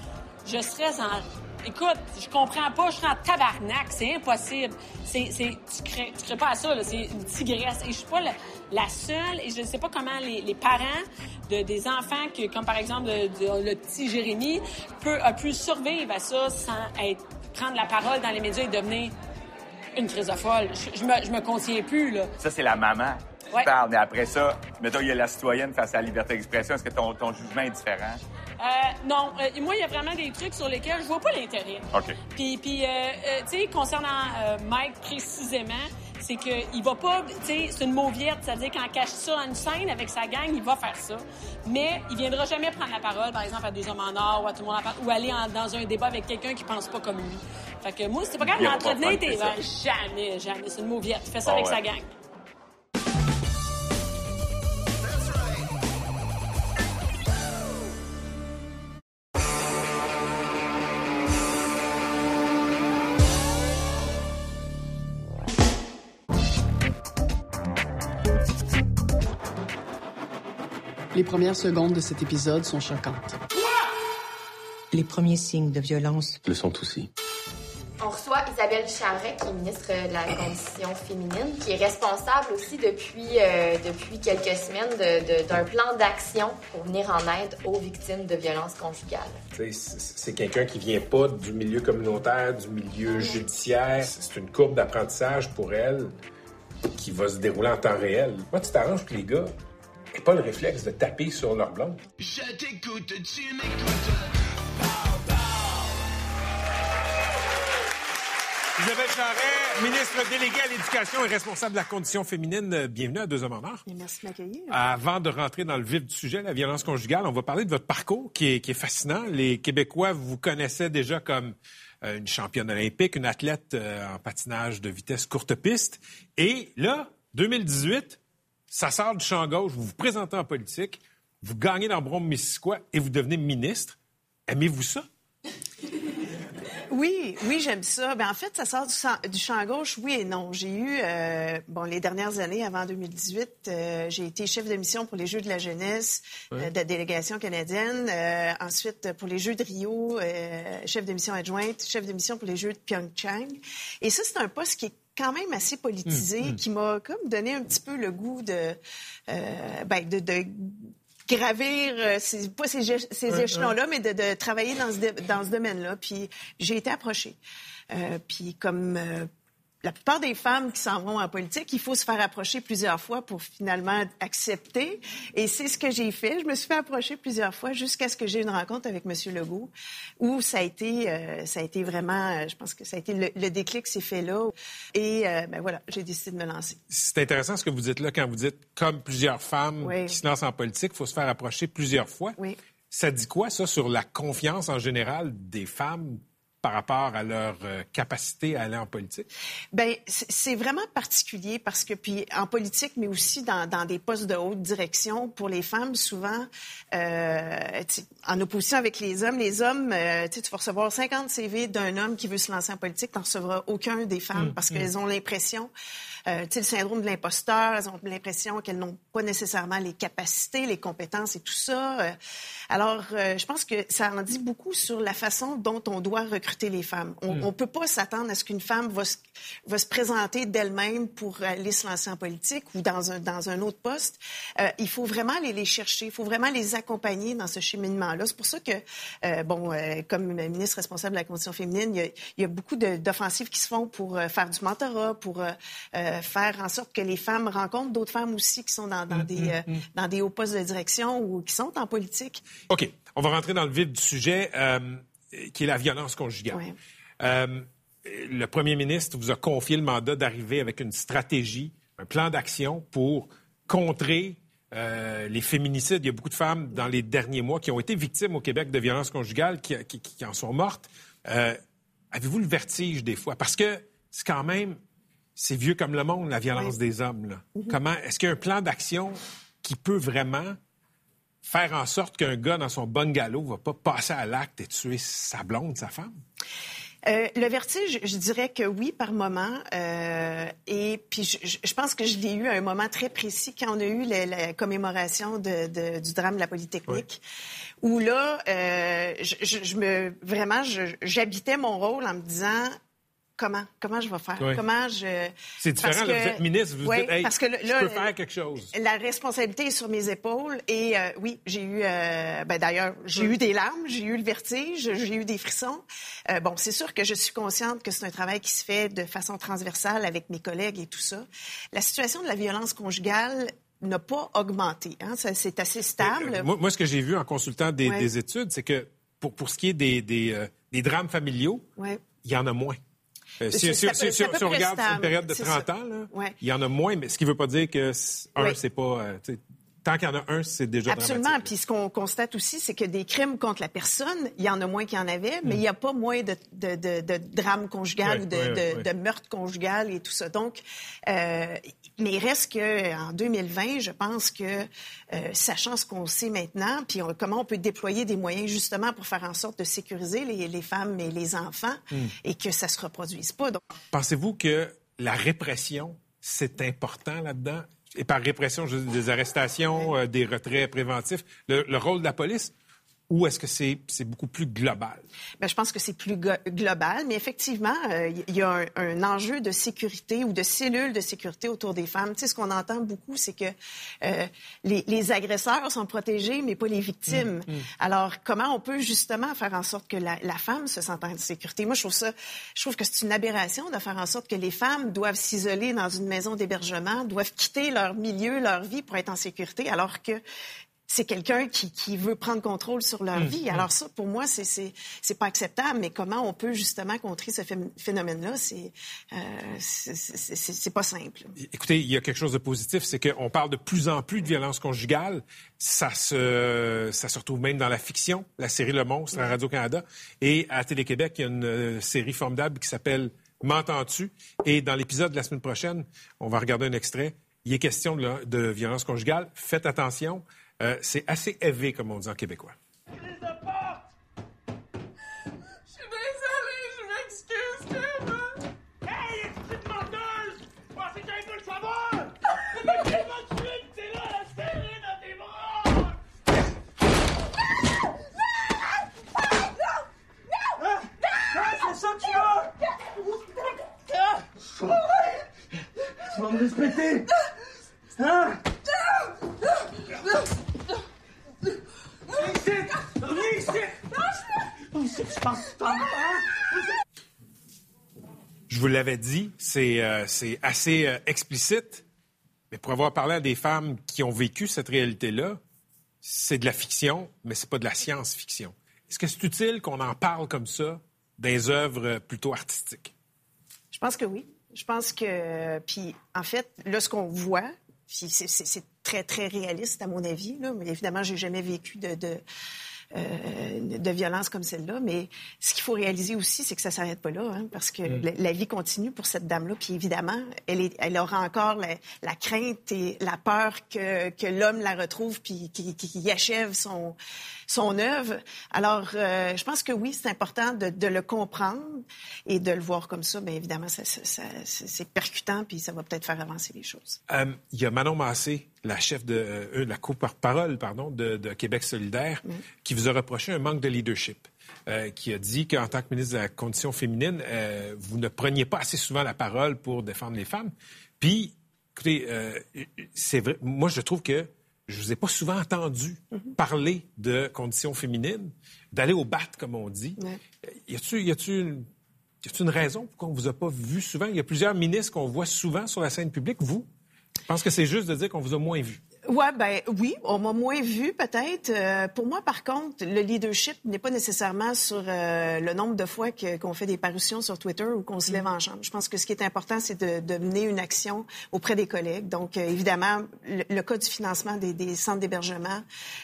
S7: Je serais en. Écoute, je comprends pas, je serais en tabarnak, c'est impossible. C'est, c'est, tu crées, tu crées pas à ça, là, c'est une tigresse. Et je suis pas la, la seule, et je ne sais pas comment les, les parents de, des enfants, que, comme par exemple de- de- le petit Jérémy, peut, a pu survivre à ça sans être, prendre la parole dans les médias et devenir une folle. Je, je me, je me contiens plus, là.
S8: Ça, c'est la maman qui
S7: Ouais.
S8: parle. Mais après ça, mettons, il y a la citoyenne face à la liberté d'expression. Est-ce que ton, ton jugement est différent?
S7: Euh, non, euh, moi, il y a vraiment des trucs sur lesquels je vois pas l'intérêt.
S8: OK.
S7: Puis, puis euh, euh, tu sais, concernant euh, Mike précisément, c'est que il va pas, tu sais, c'est une mauviette, c'est-à-dire qu'en cache ça à une scène avec sa gang, il va faire ça. Mais il viendra jamais prendre la parole, par exemple, à Deux hommes en or ou à Tout le monde en ou aller en- dans un débat avec quelqu'un qui pense pas comme lui. Fait que moi, c'est pas grave d'entretenir tes... jamais, jamais. C'est une mauviette. Fais ça
S8: Ah
S7: avec
S8: ouais.
S7: sa gang.
S12: Les premières secondes de cet épisode sont choquantes.
S13: Les premiers signes de violence
S14: le sont aussi.
S5: On reçoit Isabelle Charret, qui est ministre de la Condition féminine, qui est responsable aussi depuis, euh, depuis quelques semaines de- de- d'un plan d'action pour venir en aide aux victimes de violences conjugales.
S2: C'est quelqu'un qui vient pas du milieu communautaire, du milieu judiciaire. C'est une courbe d'apprentissage pour elle qui va se dérouler en temps réel. Moi, tu t'arranges que les gars n'aient pas le réflexe de taper sur leur blonde.
S11: Je t'écoute, tu m'écoutes.
S2: Isabelle Charret, ministre déléguée à l'Éducation et responsable de la condition féminine. Bienvenue à Deux Hommes en Or.
S12: Merci de m'accueillir.
S2: Avant de rentrer dans le vif du sujet, la violence conjugale, on va parler de votre parcours qui est, qui est fascinant. Les Québécois vous connaissaient déjà comme euh, une championne olympique, une athlète euh, en patinage de vitesse courte piste. Et là, 2018, ça sort du champ gauche, vous vous présentez en politique, vous gagnez dans Brome-Missisquoi et vous devenez ministre. Aimez-vous ça?
S12: Oui, oui, j'aime ça. Ben, en fait, ça sort du, champ gauche, oui et non. J'ai eu, euh, bon, les dernières années, avant 2018, euh, j'ai été chef de mission pour les Jeux de la jeunesse euh, de la délégation canadienne. Ensuite, pour les Jeux de Rio, chef de mission adjointe, chef de mission pour les Jeux de Pyeongchang. Et ça, c'est un poste qui est quand même assez politisé,
S14: Mm, mm.
S12: qui m'a comme donné un petit peu le goût de, euh, ben, de, de gravir, euh, ces- pas ces, ces échelons-là, mais de, de travailler dans ce, dans ce domaine-là. Puis j'ai été approchée. Euh, puis comme euh, la plupart des femmes qui s'en vont en politique, il faut se faire approcher plusieurs fois pour finalement accepter. Et c'est ce que j'ai fait. Je me suis fait approcher plusieurs fois jusqu'à ce que j'ai une rencontre avec M. Legault, où ça a été, euh, ça a été vraiment, euh, je pense que ça a été le, le déclic s'est fait là. Et euh, ben voilà, j'ai décidé de me lancer.
S2: C'est intéressant ce que vous dites là quand vous dites comme plusieurs femmes
S12: Oui.
S2: qui se lancent en politique, il faut se faire approcher plusieurs fois.
S12: Oui.
S2: Ça dit quoi, ça, sur la confiance en général des femmes par rapport à leur euh, capacité à aller en politique?
S12: Ben c'est vraiment particulier parce que puis en politique, mais aussi dans, dans des postes de haute direction pour les femmes, souvent euh, en opposition avec les hommes, les hommes, euh, tu vas recevoir 50 CV d'un homme qui veut se lancer en politique, tu n'en recevras aucun des femmes
S14: Mm,
S12: parce
S14: mm.
S12: qu'elles ont l'impression, euh, le syndrome de l'imposteur, elles ont l'impression qu'elles n'ont pas nécessairement les capacités, les compétences et tout ça. Euh, alors, euh, je pense que ça en dit beaucoup sur la façon dont on doit recruter les femmes. On
S14: Mm.
S12: ne peut pas s'attendre à ce qu'une femme va se, va se présenter d'elle-même pour aller se lancer en politique ou dans un, dans un autre poste. Euh, il faut vraiment aller les chercher, il faut vraiment les accompagner dans ce cheminement-là. C'est pour ça que, bon, comme ministre responsable de la condition féminine, il y a, il y a beaucoup d'offensives qui se font pour faire du mentorat, pour euh, euh, faire en sorte que les femmes rencontrent d'autres femmes aussi qui sont dans, dans
S2: Mm,
S12: des,
S2: mm,
S12: euh,
S2: mm.
S12: dans des hauts postes de direction ou qui sont en politique.
S2: OK. On va rentrer dans le vif du sujet, euh, qui est la violence conjugale. Le premier ministre vous a confié le mandat d'arriver avec une stratégie, un plan d'action pour contrer euh, les féminicides. Il y a beaucoup de femmes dans les derniers mois qui ont été victimes au Québec de violences conjugales, qui, qui- qui en sont mortes. Euh, Avez-vous le vertige des fois? Parce que c'est quand même, c'est vieux comme le monde, la violence des hommes. là.
S12: Mhm.
S2: Comment, est-ce qu'il y a un plan d'action qui peut vraiment faire en sorte qu'un gars dans son bungalow va pas passer à l'acte et tuer sa blonde, sa femme?
S12: Euh, le vertige, je dirais que oui, par moment. Euh, et puis, je, pense que je l'ai eu à un moment très précis quand on a eu la, la commémoration de- de- du drame de la Polytechnique, où là, euh, je, je- je me vraiment, j'habitais mon rôle en me disant comment, comment je vais faire,
S2: Oui.
S12: comment je.
S2: C'est différent,
S12: que-
S2: vous êtes ministre, vous
S12: Oui,
S2: dites, hey,
S12: parce que là,
S2: je peux faire quelque chose.
S12: la responsabilité est sur mes épaules et euh, oui, j'ai eu, euh, ben d'ailleurs, j'ai eu des larmes, j'ai eu le vertige, j'ai eu des frissons. Euh, bon, c'est sûr que je suis consciente que c'est un travail qui se fait de façon transversale avec mes collègues et tout ça. La situation de la violence conjugale n'a pas augmenté. Hein? C'est assez stable.
S2: Euh, Moi, moi, ce que j'ai vu en consultant des,
S12: Ouais.
S2: des études, c'est que pour, pour ce qui est des, des, des drames familiaux,
S12: Ouais.
S2: il y en a moins. Euh, si, si- si- si- on regarde sur une période de
S12: C'est
S2: 30
S12: ça.
S2: ans, là,
S12: Ouais.
S2: il y en a moins, mais ce qui ne veut pas dire que, un,
S12: Oui.
S2: c'est pas... euh, tant qu'il y en a un, c'est déjà
S12: Absolument. Puis ce qu'on constate aussi, c'est que des crimes contre la personne, il y en a moins qu'il y en avait, mais il n'y a pas moins de, de, de, de drames conjugales ou de, meurtres conjugales et tout ça. Donc, euh, mais il reste qu'en 2020, je pense que, euh, sachant ce qu'on sait maintenant, puis on- comment on peut déployer des moyens justement pour faire en sorte de sécuriser les, les femmes et les enfants
S2: Mm.
S12: et que ça se reproduise pas. Donc,
S2: Pensez-vous que la répression, c'est important là-dedans? Et par répression, des arrestations, euh, des retraits préventifs. Le rôle de la police, ou est-ce que c'est c'est beaucoup plus global?
S12: Bien, je pense que c'est plus global, mais effectivement, euh, il y a un, un enjeu de sécurité ou de cellules de sécurité autour des femmes. Tu sais, ce qu'on entend beaucoup, c'est que euh, les, les agresseurs sont protégés, mais pas les victimes.
S14: Mm, mm.
S12: Alors, comment on peut justement faire en sorte que la, la femme se sente en sécurité? Moi, je trouve ça, je trouve que c'est une aberration de faire en sorte que les femmes doivent s'isoler dans une maison d'hébergement, doivent quitter leur milieu, leur vie pour être en sécurité, alors que c'est quelqu'un qui, qui veut prendre contrôle sur leur
S2: Mm,
S12: vie.
S2: mm.
S12: Alors ça, pour moi, c'est pas acceptable. Mais comment on peut justement contrer ce phé- phénomène-là, c'est euh, c'est- pas simple.
S2: Écoutez, il y a quelque chose de positif, c'est qu'on parle de plus en plus de violence conjugale. Ça se, ça se retrouve même dans la fiction, la série Le Monstre à Radio-Canada. Et à Télé-Québec, il y a une euh, série formidable qui s'appelle M'entends-tu? Et dans l'épisode de la semaine prochaine, on va regarder un extrait. Il est question de, de violence conjugale. Faites attention. Euh, c'est assez élevé, comme on dit en québécois.
S14: Je suis désolée, je m'excuse, Kevin. Hey, petite menteuse! Pensais que j'avais pas le savoir! Mais qui va te tuer, pis t'es là à la serrer dans tes bras! Hein? Hein, c'est ça que tu veux? Ah! Tu vas me respecter! Hein? Viens ici! Viens ici! Oh, c'est que je pense que hein?
S2: Dit, c'est euh, assez euh, explicite, mais pour avoir parlé à des femmes qui ont vécu cette réalité-là, c'est de la fiction, mais c'est pas de la science-fiction. Est-ce que c'est utile qu'on en parle comme ça des œuvres euh, plutôt artistiques?
S12: Je pense que oui. Je pense que, puis en fait, là, ce qu'on voit, c'est- très, très réaliste à mon avis, mais évidemment, j'ai jamais vécu de, de violence comme celle-là, mais ce qu'il faut réaliser aussi, c'est que ça s'arrête pas là, hein, parce que
S14: Mm.
S12: la, la vie continue pour cette dame-là, puis évidemment, elle, est, elle aura encore la, la crainte et la peur que, que l'homme la retrouve, puis qu'il qu'il achève son, son œuvre. Alors, euh, je pense que oui, c'est important de, de le comprendre et de le voir comme ça. Bien évidemment, ça, ça- ça- c'est percutant, puis ça va peut-être faire avancer les choses.
S2: Euh, il y a Manon Massé, la chef de euh, la co-parole pardon de, de Québec solidaire, qui vous a reproché un manque de leadership. euh, qui a dit qu'en tant que ministre de la Condition féminine, euh, vous ne preniez pas assez souvent la parole pour défendre les femmes. Puis, écoutez, euh, c'est vrai, moi je trouve que je vous ai pas souvent entendu parler de conditions féminines, d'aller au bat, comme on dit. Y a-tu, y a-tu une, y a-tu une raison pourquoi on vous a pas vu souvent? Il y a plusieurs ministres qu'on voit souvent sur la scène publique. Vous, je pense que c'est juste de dire qu'on vous a moins vu.
S12: Ouais, ben oui, on m'a moins vu peut-être. Euh, pour moi, par contre, le leadership n'est pas nécessairement sur euh, le nombre de fois qu'on fait des parutions sur Twitter ou qu'on se lève en chambre. Je pense que ce qui est important, c'est de, de mener une action auprès des collègues. Donc, euh, évidemment, le, le cas du financement des, des centres d'hébergement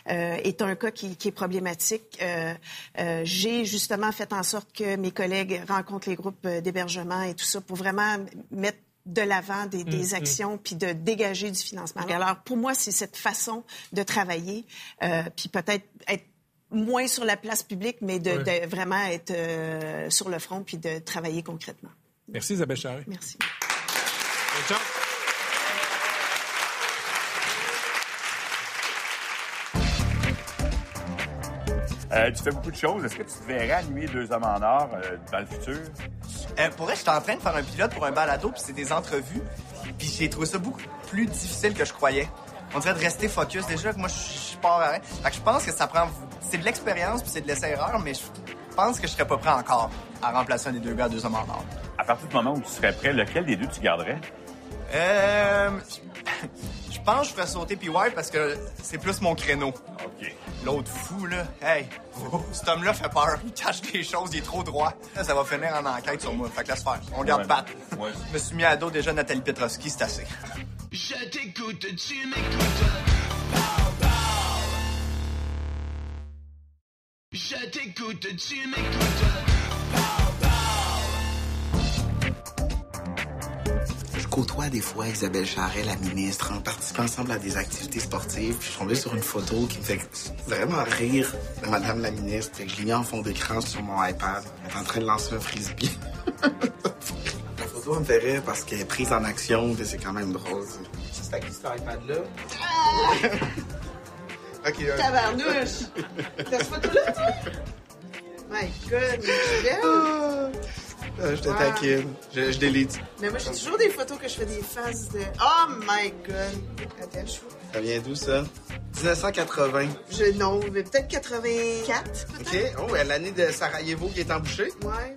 S12: euh, est un cas qui, qui est problématique. Euh, euh, J'ai justement fait en sorte que mes collègues rencontrent les groupes d'hébergement et tout ça pour vraiment mettre de l'avant des, des
S14: mm.
S12: actions puis de dégager du financement. Alors pour moi, c'est cette façon de travailler, euh, puis peut-être être moins sur la place publique, mais de,
S2: Ouais.
S12: de vraiment être euh, sur le front puis de travailler concrètement.
S2: Merci Isabelle Charret.
S12: Merci.
S2: Bonne chance.
S8: Euh, tu fais beaucoup de choses. Est-ce que tu te verrais animer Deux hommes en or euh, dans le futur?
S11: Euh, pour vrai, j'étais en train de faire un pilote pour un balado, puis c'est des entrevues. Puis j'ai trouvé ça beaucoup plus difficile que je croyais. On dirait de rester focus. Déjà que moi, je pars à rien. Fait que je pense que ça prend... C'est de l'expérience, puis c'est de l'essai-erreur, mais je pense que je serais pas prêt encore à remplacer un des deux gars à deux hommes en or.
S8: À partir du moment où tu serais prêt, lequel des deux tu garderais?
S11: Euh... Je pense que je ferais sauter PY parce que c'est plus mon créneau.
S8: OK.
S11: L'autre fou, là, hey, cet homme-là fait peur. Il cache des choses, il est trop droit. Là, ça va finir en enquête sur moi. Fait que laisse faire. On garde
S8: Ouais.
S11: Pat.
S8: Ouais.
S11: Je me suis mis à dos déjà Nathalie Petrovski, c'est assez.
S14: Je t'écoute, tu m'écoutes. Je t'écoute, tu m'écoutes.
S4: Côtoie des fois Isabelle Charret, la ministre, en participant ensemble à des activités sportives. Puis je suis tombé sur une photo qui me fait vraiment rire de Madame la ministre. Fait que je l'ai mis en fond d'écran sur mon iPad. Elle est en train de lancer un frisbee. la photo me fait rire parce qu'elle est prise en action, puis c'est quand même drôle. C'est à qui cet iPad-là? OK.
S12: Tabarnouche! T'as cette photo-là, toi? My God, mais je.
S4: Ah, je te
S12: Wow.
S4: taquine. Je, je délite.
S12: Mais moi, j'ai toujours des photos que je fais des faces de... Oh my God! Attends, je
S4: Ça vient d'où, ça? 1980.
S12: Je, non, mais peut-être 84,
S4: OK. Oh, ouais, l'année de Sarajevo qui est embouchée.
S12: Ouais.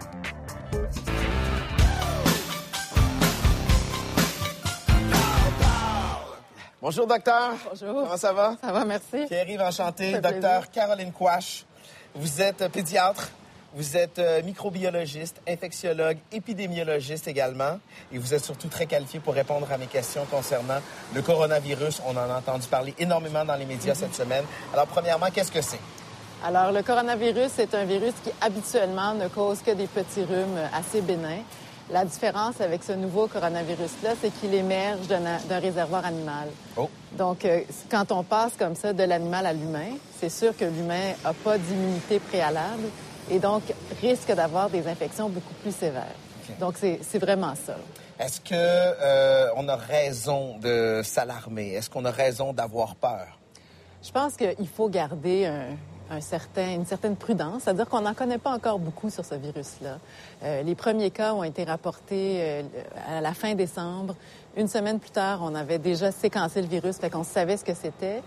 S4: Bonjour, docteur.
S15: Bonjour.
S4: Comment ça va?
S15: Ça va, merci.
S4: Pierre-Yves, enchanté. Docteur
S15: plaisir.
S4: Caroline Quash. Vous êtes pédiatre. Vous êtes euh, microbiologiste, infectiologue, épidémiologiste également. Et vous êtes surtout très qualifié pour répondre à mes questions concernant le coronavirus. On en a entendu parler énormément dans les médias
S15: Mhm.
S4: cette semaine. Alors, premièrement, qu'est-ce que c'est?
S15: Alors, le coronavirus, c'est un virus qui habituellement ne cause que des petits rhumes assez bénins. La différence avec ce nouveau coronavirus-là, c'est qu'il émerge d'un d'un réservoir animal.
S4: Oh.
S15: Donc, euh, quand on passe comme ça de l'animal à l'humain, c'est sûr que l'humain n'a pas d'immunité préalable et donc risque d'avoir des infections beaucoup plus sévères. Donc, c'est c'est vraiment ça.
S4: Est-ce que euh, on a raison de s'alarmer? Est-ce qu'on a raison d'avoir peur?
S15: Je pense qu'il faut garder un, un certain, une certaine prudence, c'est-à-dire qu'on n'en connaît pas encore beaucoup sur ce virus-là. Euh, les premiers cas ont été rapportés euh, à la fin décembre. Une semaine plus tard, on avait déjà séquencé le virus, fait qu'on savait ce que c'était.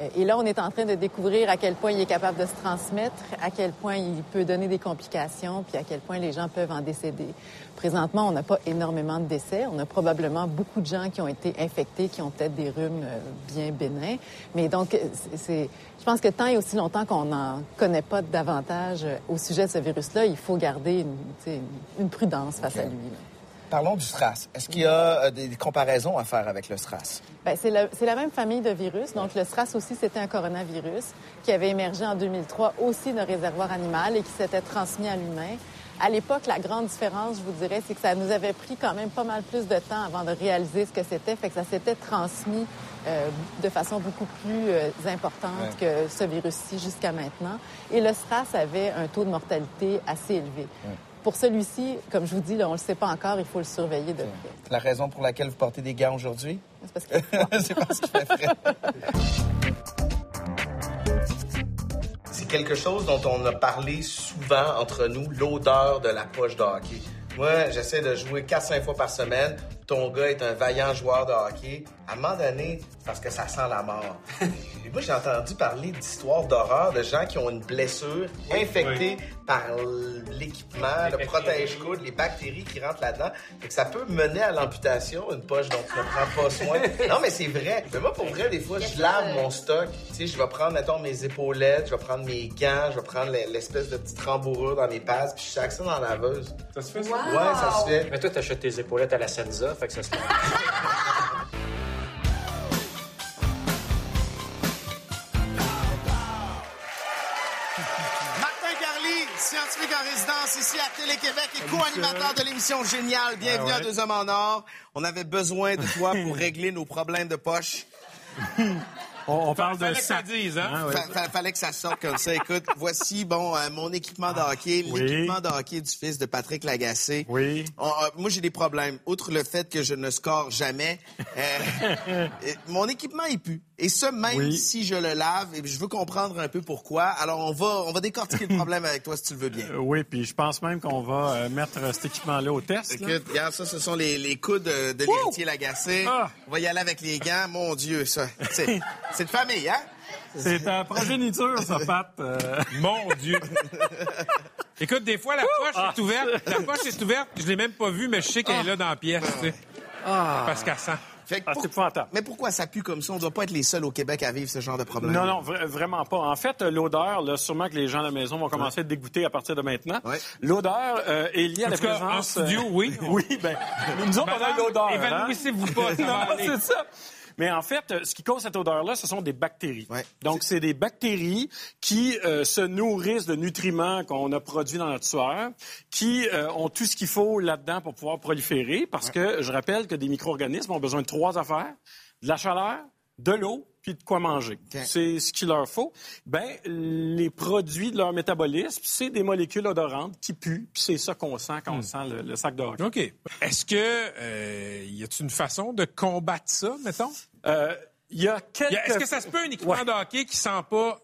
S15: Euh, Et là, on est en train de découvrir à quel point il est capable de se transmettre, à quel point il peut donner des complications, puis à quel point les gens peuvent en décéder. Présentement, on n'a pas énormément de décès. On a probablement beaucoup de gens qui ont été infectés, qui ont peut-être des rhumes euh, bien bénins. Mais donc, euh, c'est- je pense que tant et aussi longtemps qu'on n'en connaît pas davantage au sujet de ce virus-là, il faut garder une, une- prudence face à lui. là.
S4: Parlons du SRAS. Est-ce qu'il y a euh, des des comparaisons à faire avec le SRAS?
S15: Ben, c'est, la, c'est la même famille de virus. Donc, le SRAS aussi, c'était un coronavirus qui avait émergé en 2003 aussi d'un réservoir animal et qui s'était transmis à l'humain. À l'époque, la grande différence, je vous dirais, c'est que ça nous avait pris quand même pas mal plus de temps avant de réaliser ce que c'était. Fait que ça s'était transmis euh, de façon beaucoup plus euh, importante que ce virus-ci jusqu'à maintenant. Et le SRAS avait un taux de mortalité assez élevé. Pour celui-ci, comme je vous dis, là, on ne le sait pas encore, il faut le surveiller de près.
S4: La raison pour laquelle vous portez des gants aujourd'hui?
S15: C'est parce que
S4: C'est parce qu'il fait frais. C'est quelque chose dont on a parlé souvent entre nous, l'odeur de la poche de hockey. Moi, j'essaie de jouer 4-5 fois par semaine. Ton gars est un vaillant joueur de hockey. À un moment donné, parce que ça sent la mort. Et moi, j'ai entendu parler d'histoires d'horreur de gens qui ont une blessure infectée par l'équipement, le protège-coude, les bactéries qui rentrent là-dedans. Fait que ça peut mener à l'amputation, une poche dont tu ne prends pas soin. Non, mais c'est vrai. Mais moi, pour vrai, des fois, je lave mon stock. Tu sais, je vais prendre, mettons, mes épaulettes, je vais prendre mes gants, je vais prendre l'espèce de petite rembourrure dans mes pads, puis je sac ça dans la laveuse.
S2: Ça se fait, ça?
S4: Ouais, ça se fait.
S9: Mais toi, t'achètes tes épaulettes à la Senza, fait que ça se fait.
S4: Martin Carly, scientifique en résidence ici à Télé-Québec et co-animateur de l'émission Génial. Bienvenue
S16: Ah
S4: à. Deux Hommes en Or. On avait besoin de toi pour régler nos problèmes de poche.
S16: On, on parle de
S2: Fallait que
S16: ça.
S2: dise, hein?
S16: Ah, ouais.
S4: Fa- fa- fallait que ça sorte comme ça. Écoute, voici bon euh, mon équipement de hockey,
S16: Oui.
S4: l'équipement de hockey du fils de Patrick Lagacé.
S16: Oui.
S4: On- euh, moi, j'ai des problèmes. Outre le fait que je ne score jamais, euh, mon équipement est pu. Et ça, même
S16: Oui.
S4: si je le lave, et je veux comprendre un peu pourquoi. Alors, on va, on va décortiquer le problème avec toi si tu le veux bien.
S16: Euh, oui, puis je pense même qu'on va euh, mettre euh, cet équipement-là au test. là.
S4: Écoute, regarde, ça, ce sont les, les coudes de, de l'héritier Lagacé.
S16: Ah!
S4: On va y aller avec les gants. Mon Dieu, ça. C'est c'est de famille, hein?
S16: C'est ta progéniture, ça, Pat. euh.
S2: Mon Dieu! Écoute, des fois, la poche est ouverte. La poche est ouverte. Je l'ai même pas vue, mais je sais qu'elle est là dans la pièce, tu sais. Parce qu'elle sent.
S4: Fait que
S16: Ah,
S4: pour-
S16: c'est épouvantable.
S4: Mais pourquoi ça pue comme ça? On doit pas être les seuls au Québec à vivre ce genre de problème.
S16: Non, non, vra- vraiment pas. En fait, euh, l'odeur, là, sûrement que les gens à la maison vont commencer à être dégoûtés à partir de maintenant.
S4: Ouais.
S16: L'odeur euh, est liée à la présence...
S2: en studio, oui.
S16: oui, ben, nous autres, on a l'odeur. hein?
S2: évanouissez-vous pas, ça va
S16: non, c'est ça. Mais en fait, euh, ce qui cause cette odeur-là, ce sont des bactéries.
S4: Ouais.
S16: Donc, c'est des bactéries qui euh, se nourrissent de nutriments qu'on a produits dans notre sueur, qui euh, ont tout ce qu'il faut là-dedans pour pouvoir proliférer, parce que je rappelle que des micro-organismes ont besoin de trois affaires de la chaleur, de l'eau, puis de quoi manger. C'est ce qu'il leur faut. Ben, les produits de leur métabolisme, c'est des molécules odorantes qui puent, puis c'est ça qu'on sent quand on sent le, le sac de hockey.
S2: OK. Est-ce que euh, y a-t-il une façon de combattre ça, mettons?
S16: Euh, Il y a quelques...
S2: Est-ce que ça se peut un équipement
S16: Ouais.
S2: de hockey qui sent pas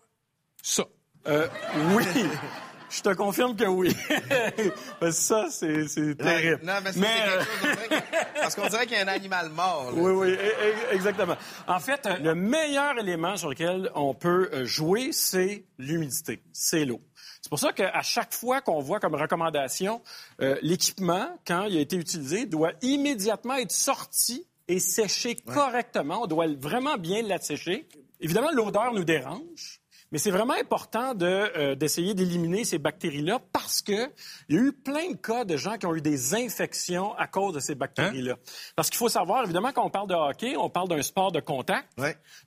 S2: ça?
S16: Euh, oui. Je te confirme que oui. Parce que ça, c'est c'est terrible.
S4: Non, mais,
S16: Mais,
S4: c'est
S16: euh,
S4: quelque chose, parce qu'on dirait qu'il y a un animal mort. là.
S16: Oui, oui, e- e- exactement. En fait, euh, le meilleur élément sur lequel on peut euh, jouer, c'est l'humidité, c'est l'eau. C'est pour ça qu'à chaque fois qu'on voit comme recommandation, euh, l'équipement, quand il a été utilisé, doit immédiatement être sorti et séché correctement. On doit vraiment bien l'assécher. Évidemment, l'odeur nous dérange. Mais c'est vraiment important de, euh, d'essayer d'éliminer ces bactéries-là parce que il y a eu plein de cas de gens qui ont eu des infections à cause de ces bactéries-là. Parce qu'il faut savoir, évidemment, quand on parle de hockey, on parle d'un sport de contact.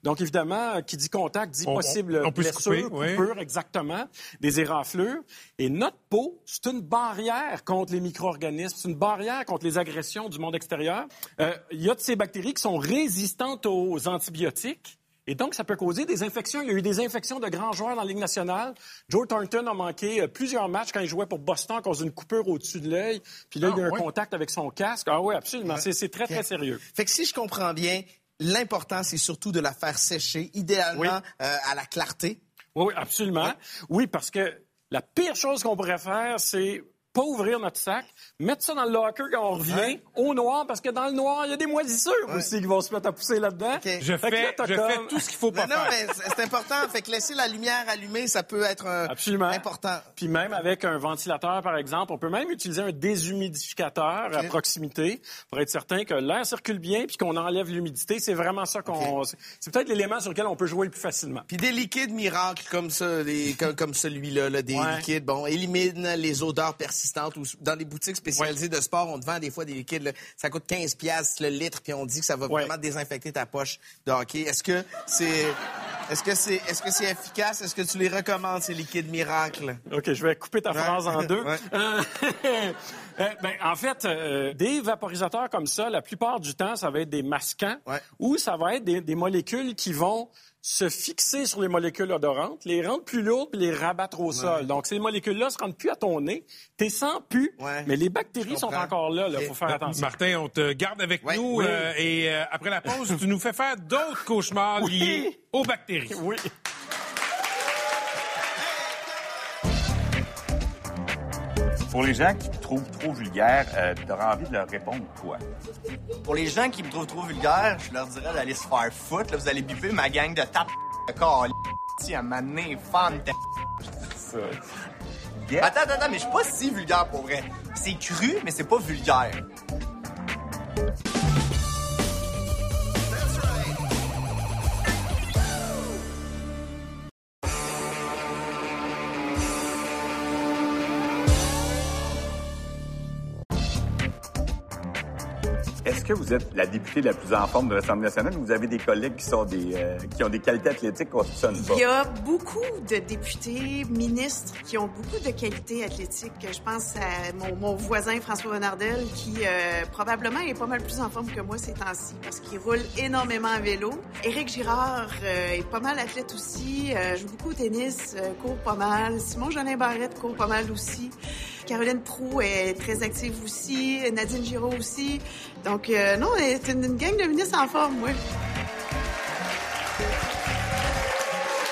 S16: Donc, évidemment, qui dit contact dit
S2: On-
S16: possible
S2: on
S16: blessure,
S2: couper, oui.
S16: coupure, exactement, des éraflures. Et notre peau, c'est une barrière contre les micro-organismes, c'est une barrière contre les agressions du monde extérieur. Euh, Il y a de ces bactéries qui sont résistantes aux antibiotiques. Et donc, ça peut causer des infections. Il y a eu des infections de grands joueurs dans la Ligue nationale. Joe Thornton a manqué euh, plusieurs matchs quand il jouait pour Boston à cause d'une coupure au-dessus de l'œil. Puis là,
S4: Ah,
S16: il y a eu un contact avec son casque. Ah oui, absolument. C'est- C'est très, très sérieux.
S4: Fait que si je comprends bien, l'important, c'est surtout de la faire sécher, idéalement
S16: Oui.
S4: euh, à la clarté.
S16: Oui, oui, absolument. Oui, parce que la pire chose qu'on pourrait faire, c'est pas ouvrir notre sac, mettre ça dans le locker quand on revient, au noir, parce que dans le noir, il y a des moisissures aussi qui vont se mettre à pousser là-dedans.
S2: Je
S16: Fait que
S2: fais,
S16: là, t'as
S2: je
S16: comme-
S2: fais tout ce qu'il faut pas
S4: Non, non,
S2: faire.
S4: mais c'est important. Fait que laisser la lumière allumée, ça peut être euh,
S16: Absolument.
S4: important.
S16: Puis même avec un ventilateur, par exemple, on peut même utiliser un déshumidificateur à proximité pour être certain que l'air circule bien puis qu'on enlève l'humidité. C'est vraiment ça qu'on... c'est- C'est peut-être l'élément sur lequel on peut jouer le plus facilement.
S4: Puis des liquides miracles comme ça, des- comme, comme celui-là, là, des
S16: Ouais.
S4: liquides, bon, éliminent les odeurs persistantes. Ou, dans les boutiques spécialisées de sport, on te vend des fois des liquides, là, ça coûte 15 piastres le litre, puis on dit que ça va vraiment désinfecter ta poche de hockey. Est-ce que c'est... Est-ce que c'est est-ce que c'est efficace? Est-ce que tu les recommandes, ces liquides miracles?
S16: OK, je vais couper ta
S4: Ouais.
S16: phrase en deux. Euh, euh, ben, en fait, euh, des vaporisateurs comme ça, la plupart du temps, ça va être des masquants ou ça va être des, des molécules qui vont se fixer sur les molécules odorantes, les rendre plus lourdes puis les rabattre au sol. Donc, ces molécules-là se rendent plus à ton nez, t'es sens plus, mais les bactéries sont encore là. Il faut faire
S2: Euh,
S16: attention.
S2: Martin, on te garde avec nous
S16: Oui.
S2: euh, et euh, après la pause, tu nous fais faire d'autres cauchemars
S16: Oui.
S2: liés aux bactéries.
S16: Oui.
S8: Pour les gens qui te trouvent trop vulgaire, euh, t'auras envie de leur répondre quoi?
S11: Pour les gens qui me trouvent trop vulgaire, je leur dirais d'aller se faire foutre. Là, vous allez biper ma gang de tap de corps à m'amener fan de
S8: Ça.
S11: Attends, attends, attends, mais je suis pas si vulgaire pour vrai. C'est cru, mais c'est pas vulgaire.
S8: Vous êtes la députée la plus en forme de l'Assemblée nationale ou vous avez des collègues qui, sont des, euh, qui ont des qualités athlétiques qu'on ne soupçonne pas?
S12: Il y a beaucoup de députés, ministres qui ont beaucoup de qualités athlétiques. Je pense à mon, mon voisin François Bonnardel qui euh, probablement est pas mal plus en forme que moi ces temps-ci parce qu'il roule énormément à vélo. Éric Girard euh, est pas mal athlète aussi, euh, joue beaucoup au tennis, euh, court pas mal. Simon Jolin Barrette court pas mal aussi. Caroline Proux est très active aussi, Nadine Giraud aussi. Donc euh, non, c'est une, une gang de ministres en forme, moi.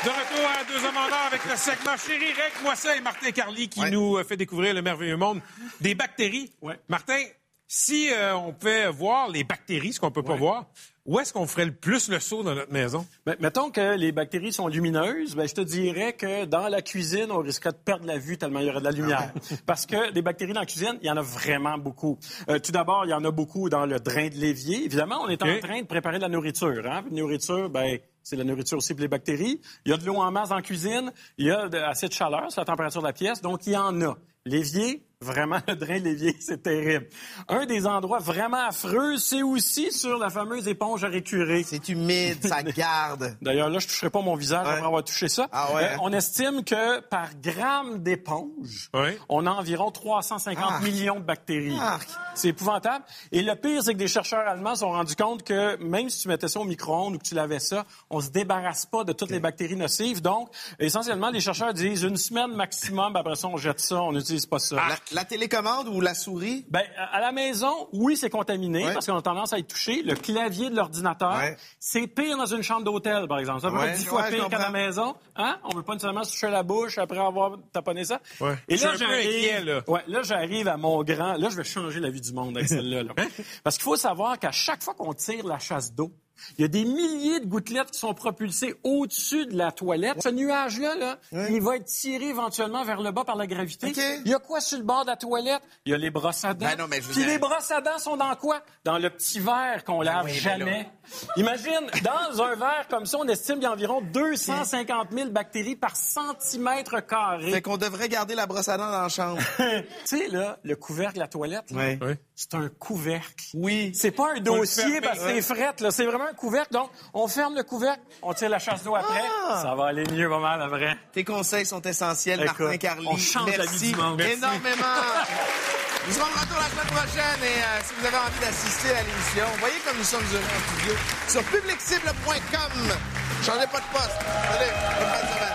S2: De retour à deux hommes en or avec le segment Chéri, Rec, moi ça et Martin Carly qui nous euh, fait découvrir le merveilleux monde des bactéries. Martin, si euh, on pouvait voir les bactéries, ce qu'on peut pas voir, où est-ce qu'on ferait le plus le saut dans notre maison?
S16: Ben, mettons que les bactéries sont lumineuses, ben, je te dirais que dans la cuisine, on risquerait de perdre la vue tellement il y aurait de la lumière. Parce que des bactéries dans la cuisine, il y en a vraiment beaucoup. Euh, tout d'abord, il y en a beaucoup dans le drain de l'évier. Évidemment, on est en train de préparer de la nourriture. Hein? La nourriture, ben, c'est la nourriture aussi pour les bactéries. Il y a de l'eau en masse la cuisine. Il y a de- assez de chaleur, c'est la température de la pièce. Donc, il y en a. L'évier, vraiment, le drain de l'évier, c'est terrible. Un des endroits vraiment affreux, c'est aussi sur la fameuse éponge à récurer.
S4: C'est humide, ça garde.
S16: D'ailleurs, là, je toucherai pas mon visage après avoir touché ça.
S4: Ah ouais,
S16: Euh,
S4: hein?
S16: on estime que par gramme d'éponge, on a environ 350
S4: Arc.
S16: millions de bactéries.
S4: Arc.
S16: C'est épouvantable. Et le pire, c'est que des chercheurs allemands se sont rendus compte que même si tu mettais ça au micro-ondes ou que tu lavais ça, on se débarrasse pas de toutes les bactéries nocives. Donc, essentiellement, les chercheurs disent une semaine maximum, après ça, on jette ça, on n'utilise pas ça.
S4: La, la télécommande ou la souris?
S16: Ben, à la maison, oui, c'est contaminé
S4: Ouais.
S16: parce qu'on a tendance à être touché. Le clavier de d'ordinateur.
S4: Ouais.
S16: C'est pire dans une chambre d'hôtel, par exemple. Ça peut
S4: Ouais,
S16: être dix fois pire qu'à la maison. Hein? On veut pas nécessairement se toucher la bouche après avoir taponné ça.
S17: Ouais.
S16: Et là,
S17: là.
S16: Ouais, là, j'arrive à mon grand. Là, je vais changer la vie du monde avec celle-là. là. Parce qu'il faut savoir qu'à chaque fois qu'on tire la chasse d'eau, il y a des milliers de gouttelettes qui sont propulsées au-dessus de la toilette. Ce nuage-là, là, il va être tiré éventuellement vers le bas par la gravité.
S4: OK.
S16: Il y a quoi sur le bord de la toilette? Il y a les brosses à dents.
S4: Ben non, mais je
S16: Puis les brosses à dents sont dans quoi? Dans le petit verre qu'on lave
S4: oui, mais
S16: jamais. Imagine, dans un verre comme ça, on estime qu'il y a environ 250 000 bactéries par centimètre carré.
S4: Fait qu'on devrait garder la brosse à dents dans la chambre.
S16: tu sais, là, le couvercle de la toilette, là,
S4: Ouais.
S16: C'est un couvercle.
S4: Oui.
S16: C'est pas un dossier parce que c'est frette, là. C'est vraiment un couvercle. Donc, on ferme le couvercle, on tire la chasse d'eau après.
S4: Ah!
S16: Ça va aller mieux, pas mal, après.
S4: Tes conseils sont essentiels,
S16: Écoute,
S4: Martin Carly.
S16: on change la
S4: Merci
S16: vie. Merci.
S4: énormément. Nous serons de retour la semaine prochaine et euh, si vous avez envie d'assister à l'émission, voyez comme nous sommes heureux en studio sur publiccible.com. Changez pas de poste. Allez, bonne.